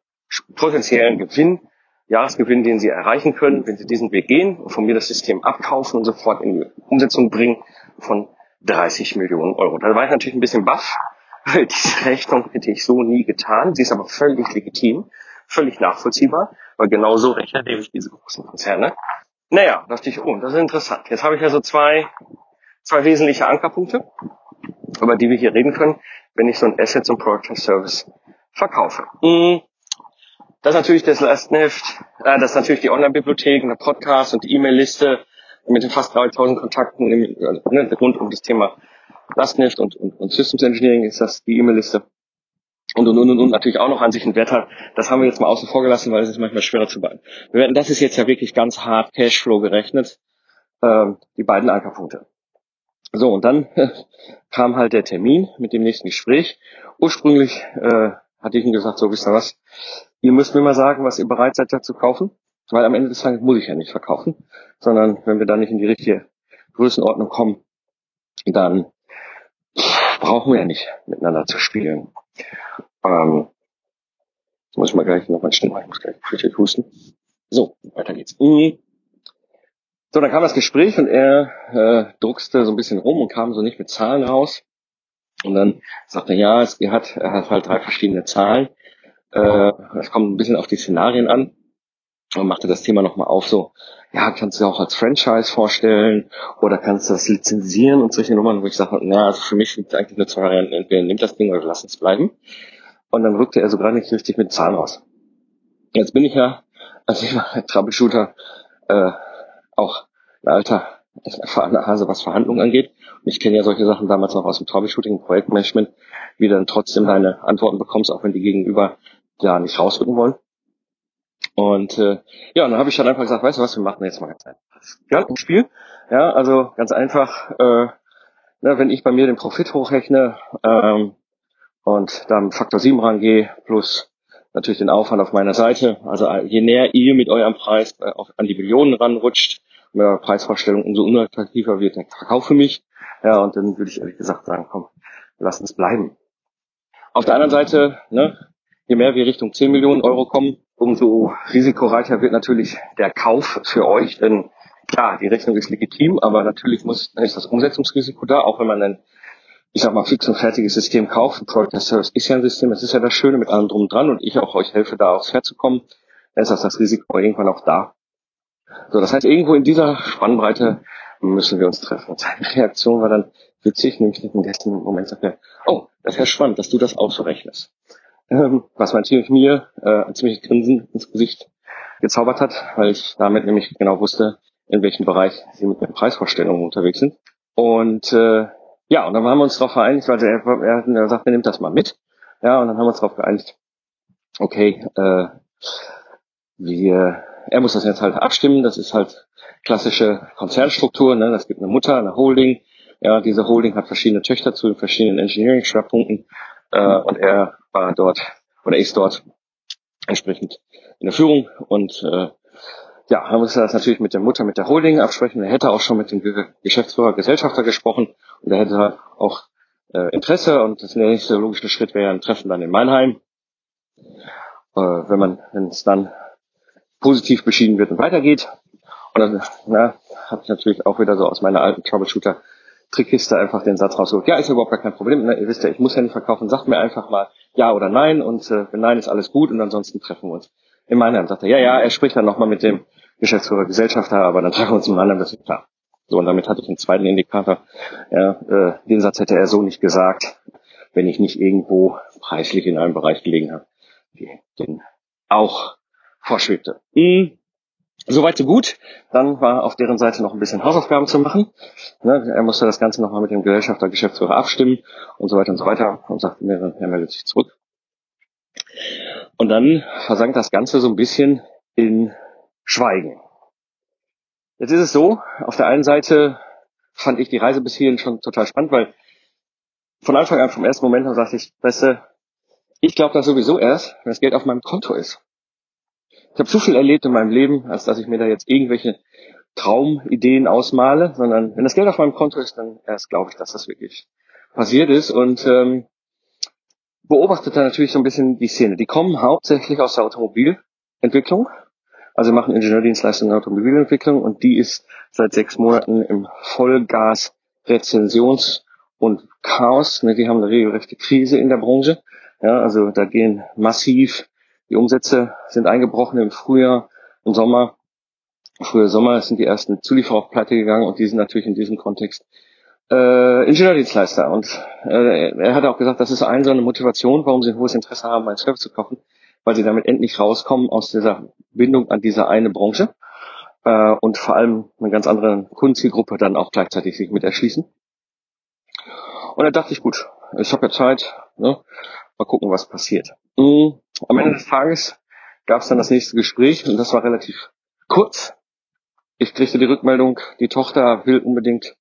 potenziellen Gewinn, Jahresgewinn, den Sie erreichen können, wenn Sie diesen Weg gehen und von mir das System abkaufen und sofort in die Umsetzung bringen von 30 Millionen Euro. Da war ich natürlich ein bisschen baff, *laughs* diese Rechnung hätte ich so nie getan. Sie ist aber völlig legitim, völlig nachvollziehbar, weil genau so rechnen nämlich diese großen Konzerne. Naja, dachte ich, oh, das ist interessant. Jetzt habe ich also zwei, zwei wesentliche Ankerpunkte, über die wir hier reden können, wenn ich so ein Asset zum Product Service verkaufe. Hm, das ist natürlich das Lastenheft, äh, das ist natürlich die Online-Bibliothek, der Podcast und die E-Mail-Liste mit den fast 3000 Kontakten ne, rund um das Thema Lastneft und, und, und Systems Engineering ist das die E-Mail-Liste. Und, und, und, und natürlich auch noch an sich einen Wert hat. Das haben wir jetzt mal außen vor gelassen, weil es ist manchmal schwerer zu beantworten. Das ist jetzt ja wirklich ganz hart Cashflow gerechnet. Ähm, die beiden Ankerpunkte. So, und dann *laughs* kam halt der Termin mit dem nächsten Gespräch. Ursprünglich äh, hatte ich ihm gesagt, so wisst ihr was, ihr müsst mir mal sagen, was ihr bereit seid da zu kaufen, weil am Ende des Tages muss ich ja nicht verkaufen, sondern wenn wir da nicht in die richtige Größenordnung kommen, dann brauchen wir ja nicht miteinander zu spielen. Ähm, jetzt muss ich mal gleich nochmal schnell machen, ich muss gleich fürchterlich husten. So, weiter geht's. Mhm. So, dann kam das Gespräch und er äh, druckste so ein bisschen rum und kam so nicht mit Zahlen raus. Und dann sagte er, ja, es hat, er hat halt drei verschiedene Zahlen. Äh, es kommt ein bisschen auf die Szenarien an. Und machte das Thema nochmal auf, so, ja, kannst du auch als Franchise vorstellen oder kannst du das lizenzieren und solche Nummern, wo ich sage, na, also für mich gibt es eigentlich nur zwei Varianten, entweder nimmt das Ding oder lass es bleiben. Und dann rückte er so gerade nicht richtig mit Zahlen raus. Jetzt bin ich ja als Troubleshooter äh, auch ein alter, erfahrener Hase, was Verhandlungen angeht. Und ich kenne ja solche Sachen damals noch aus dem Troubleshooting, Projektmanagement, wie du dann trotzdem deine Antworten bekommst, auch wenn die Gegenüber ja nicht rausrücken wollen. Und äh, ja, und dann habe ich dann einfach gesagt, weißt du was, wir machen jetzt mal ganz einfach. Ja, ein Spiel. Ja, also ganz einfach, äh, ne, wenn ich bei mir den Profit hochrechne ähm, und dann Faktor 7 rangehe, plus natürlich den Aufwand auf meiner Seite. Also je näher ihr mit eurem Preis äh, auf, an die Millionen ranrutscht, mit eurer Preisvorstellung, umso unattraktiver wird der Verkauf für mich. Ja, und dann würde ich ehrlich gesagt sagen, komm, lass uns bleiben. Auf der anderen Seite, ne, je mehr wir Richtung 10 Millionen Euro kommen, umso risikoreicher wird natürlich der Kauf für euch, denn klar, die Rechnung ist legitim, aber natürlich muss, ist das Umsetzungsrisiko da, auch wenn man ein, ich sag mal, fix und fertiges System kauft. Ein Product as Service ist ja ein System, das ist ja das Schöne mit allem drum dran und ich auch euch helfe, da aufs Pferd zu kommen, dann ist das, das Risiko irgendwann auch da. So, das heißt, irgendwo in dieser Spannbreite müssen wir uns treffen. Und seine Reaktion war dann witzig, nämlich in dem Moment sagt er, oh, das ist ja spannend, dass du das auch so rechnest ähm, was natürlich mir äh, ein ziemliches Grinsen ins Gesicht gezaubert hat, weil ich damit nämlich genau wusste, in welchem Bereich sie mit den Preisvorstellungen unterwegs sind. Und äh, ja, und dann haben wir uns darauf vereinigt, weil er, er, er sagt, er nimmt das mal mit. Ja, und dann haben wir uns darauf geeinigt, okay, äh, wir, er muss das jetzt halt abstimmen, das ist halt klassische Konzernstruktur, ne? das gibt eine Mutter, eine Holding, ja, diese Holding hat verschiedene Töchter zu verschiedenen Engineering-Schwerpunkten äh, und er war dort oder ist dort entsprechend in der Führung und äh, ja, haben uns das natürlich mit der Mutter, mit der Holding absprechen. Er hätte auch schon mit dem Geschäftsführer, Gesellschafter gesprochen und er hätte auch äh, Interesse und das nächste logische Schritt wäre ein Treffen dann in Mannheim. Äh, wenn man, wenn es dann positiv beschieden wird und weitergeht. Und dann na, habe ich natürlich auch wieder so aus meiner alten Troubleshooter Trickkiste einfach den Satz rausgeholt. Ja, ist überhaupt gar kein Problem. Ne, ihr wisst ja, ich muss ja nicht verkaufen. Sagt mir einfach mal ja oder nein und äh, wenn nein ist alles gut und ansonsten treffen wir uns. In Mannheim sagt er, ja, ja, er spricht dann nochmal mit dem Geschäftsführer Gesellschafter, aber dann treffen wir uns in Mannheim, das ist klar. So, und damit hatte ich einen zweiten Indikator. Ja, äh, den Satz hätte er so nicht gesagt, wenn ich nicht irgendwo preislich in einem Bereich gelegen habe, den auch vorschwebte. Mhm. Soweit so gut. Dann war auf deren Seite noch ein bisschen Hausaufgaben zu machen. Ne, er musste das Ganze nochmal mit dem Gesellschafter, Geschäftsführer abstimmen und so weiter und so weiter und sagte mir, er meldet sich zurück. Und dann versank das Ganze so ein bisschen in Schweigen. Jetzt ist es so, auf der einen Seite fand ich die Reise bis hierhin schon total spannend, weil von Anfang an, vom ersten Moment an sagte ich, weißt ich glaube das sowieso erst, wenn das Geld auf meinem Konto ist. Ich habe zu viel erlebt in meinem Leben, als dass ich mir da jetzt irgendwelche Traumideen ausmale, sondern wenn das Geld auf meinem Konto ist, dann erst glaube ich, dass das wirklich passiert ist und ähm, beobachtet da natürlich so ein bisschen die Szene. Die kommen hauptsächlich aus der Automobilentwicklung, also machen Ingenieurdienstleistungen in der Automobilentwicklung und die ist seit sechs Monaten im Vollgas Rezensions- und Chaos. Ne, die haben eine regelrechte Krise in der Branche. Ja, also da gehen massiv die Umsätze sind eingebrochen im Frühjahr, im Sommer. Früher Sommer sind die ersten Zulieferer auf Pleite gegangen und die sind natürlich in diesem Kontext äh, Ingenieurdienstleister. Und äh, er hat auch gesagt, das ist eine so eine Motivation, warum sie ein hohes Interesse haben, einen Service zu kaufen, weil sie damit endlich rauskommen aus dieser Bindung an diese eine Branche äh, und vor allem eine ganz andere Kundenzielgruppe dann auch gleichzeitig sich mit erschließen. Und da dachte ich, gut, ich habe ja Zeit, ne? mal gucken, was passiert. Mhm. Am Ende des Tages gab es dann das nächste Gespräch und das war relativ kurz. Ich kriegte die Rückmeldung, die Tochter will unbedingt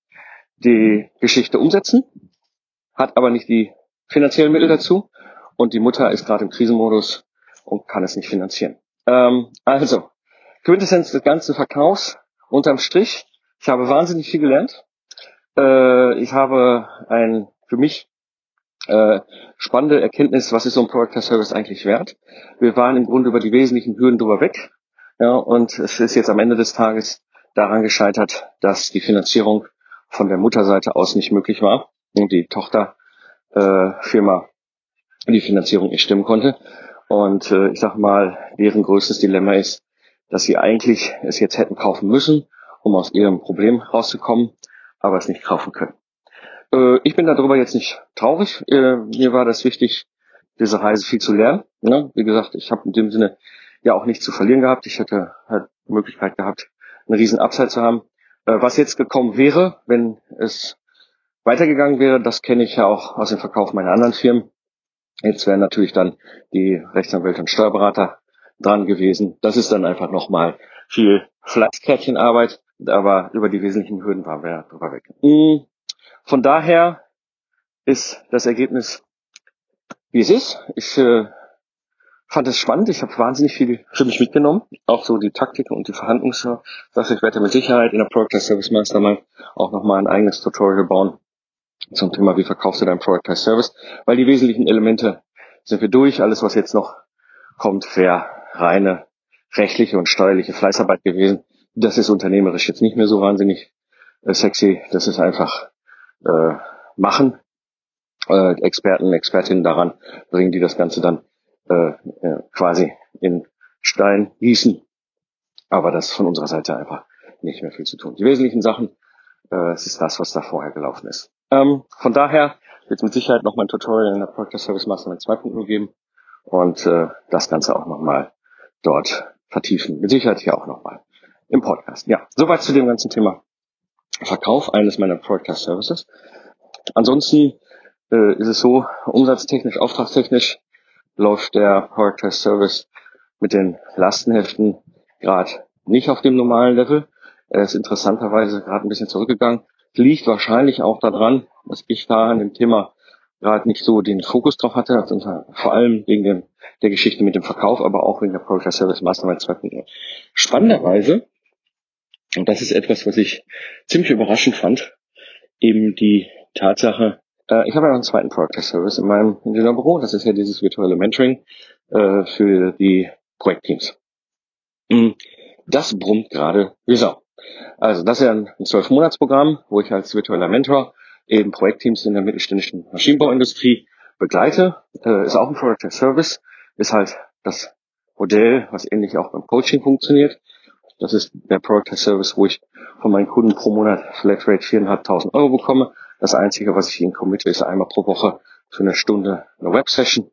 die Geschichte umsetzen, hat aber nicht die finanziellen Mittel dazu und die Mutter ist gerade im Krisenmodus und kann es nicht finanzieren. Ähm, also, Quintessenz des ganzen Verkaufs unterm Strich. Ich habe wahnsinnig viel gelernt. Äh, ich habe ein für mich äh, spannende Erkenntnis, was ist so ein Product Service eigentlich wert. Wir waren im Grunde über die wesentlichen Hürden drüber weg. Ja, und es ist jetzt am Ende des Tages daran gescheitert, dass die Finanzierung von der Mutterseite aus nicht möglich war und die Tochterfirma äh, die Finanzierung nicht stimmen konnte. Und äh, ich sag mal, deren größtes Dilemma ist, dass sie eigentlich es jetzt hätten kaufen müssen, um aus ihrem Problem rauszukommen, aber es nicht kaufen können. Äh, ich bin darüber jetzt nicht traurig. Äh, mir war das wichtig, diese Reise viel zu lernen. Ne? Wie gesagt, ich habe in dem Sinne ja auch nichts zu verlieren gehabt. Ich hätte halt Möglichkeit gehabt, einen riesen Upside zu haben. Äh, was jetzt gekommen wäre, wenn es weitergegangen wäre, das kenne ich ja auch aus dem Verkauf meiner anderen Firmen. Jetzt wären natürlich dann die Rechtsanwälte und Steuerberater dran gewesen. Das ist dann einfach nochmal viel Fleißkärtchenarbeit, aber über die wesentlichen Hürden waren wir drüber weg. Mm, von daher ist das Ergebnis, wie es ist. Ich äh, fand es spannend. Ich habe wahnsinnig viel für mich mitgenommen. Auch so die Taktiken und die Verhandlungssache. Ich werde mit Sicherheit in der Product Service Mastermind auch nochmal ein eigenes Tutorial bauen zum Thema, wie verkaufst du dein Product Service. Weil die wesentlichen Elemente sind wir durch. Alles, was jetzt noch kommt, wäre reine rechtliche und steuerliche Fleißarbeit gewesen. Das ist unternehmerisch jetzt nicht mehr so wahnsinnig äh, sexy. Das ist einfach äh, machen. Äh, Experten, Expertinnen daran bringen, die das Ganze dann äh, quasi in Stein gießen. Aber das ist von unserer Seite einfach nicht mehr viel zu tun. Die wesentlichen Sachen, äh, es ist das, was da vorher gelaufen ist. Ähm, von daher wird es mit Sicherheit noch mal ein Tutorial in der Project Service Mastermind 2.0 geben und äh, das Ganze auch nochmal dort vertiefen. Mit Sicherheit hier auch nochmal im Podcast. Ja, soweit zu dem ganzen Thema Verkauf eines meiner Podcast Services. Ansonsten äh, ist es so, umsatztechnisch, auftragstechnisch läuft der Podcast Service mit den Lastenheften gerade nicht auf dem normalen Level. Er ist interessanterweise gerade ein bisschen zurückgegangen. Liegt wahrscheinlich auch daran, dass ich da an dem Thema gerade nicht so den Fokus drauf hatte, also vor allem wegen dem, der Geschichte mit dem Verkauf, aber auch wegen der Product Service Mastermind 2.0. Spannenderweise und das ist etwas, was ich ziemlich überraschend fand. Eben die Tatsache, äh, ich habe ja noch einen zweiten Product Service in meinem Ingenieurbüro. Das ist ja dieses virtuelle Mentoring äh, für die Projektteams. Mm, das brummt gerade wie Sau. Also das ist ja ein Zwölf-Monats-Programm, wo ich als virtueller Mentor eben Projektteams in der mittelständischen Maschinenbauindustrie begleite. Äh, ist auch ein Product Service, ist halt das Modell, was ähnlich auch beim Coaching funktioniert. Das ist der Product Service, wo ich von meinen Kunden pro Monat Flatrate 4.500 Euro bekomme. Das Einzige, was ich ihnen committe, ist einmal pro Woche für eine Stunde eine Web-Session,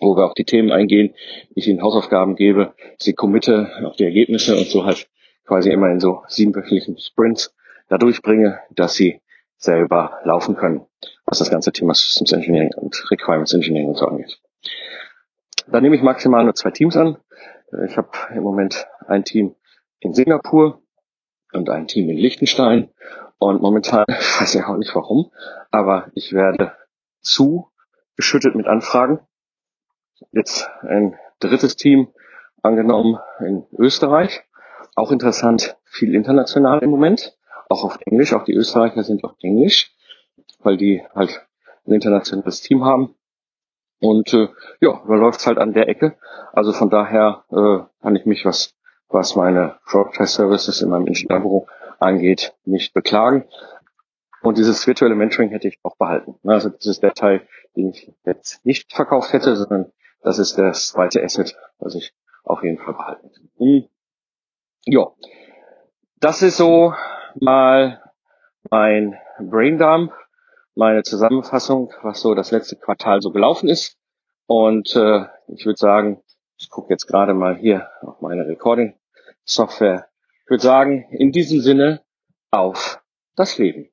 wo wir auf die Themen eingehen, ich ihnen Hausaufgaben gebe, sie committe auf die Ergebnisse und so halt quasi immer in so siebenwöchentlichen Sprints da durchbringe, dass sie selber laufen können, was das ganze Thema Systems Engineering und Requirements Engineering und so angeht. Da nehme ich maximal nur zwei Teams an. Ich habe im Moment ein Team in Singapur und ein Team in Liechtenstein. Und momentan, *laughs* ich weiß ja auch nicht warum, aber ich werde zu geschüttet mit Anfragen. Jetzt ein drittes Team angenommen in Österreich. Auch interessant, viel international im Moment. Auch auf Englisch. Auch die Österreicher sind auf Englisch, weil die halt ein internationales Team haben. Und äh, ja, da läuft's halt an der Ecke. Also von daher äh, kann ich mich, was was meine Product Services in meinem Ingenieurbüro angeht, nicht beklagen. Und dieses virtuelle Mentoring hätte ich auch behalten. Also das ist der Teil, den ich jetzt nicht verkauft hätte, sondern das ist das zweite Asset, was ich auf jeden Fall behalten hätte. Hm. Ja, das ist so mal mein Braindump, meine Zusammenfassung, was so das letzte Quartal so gelaufen ist. Und äh, ich würde sagen, ich gucke jetzt gerade mal hier auf meine Recording-Software. Ich würde sagen, in diesem Sinne auf das Leben.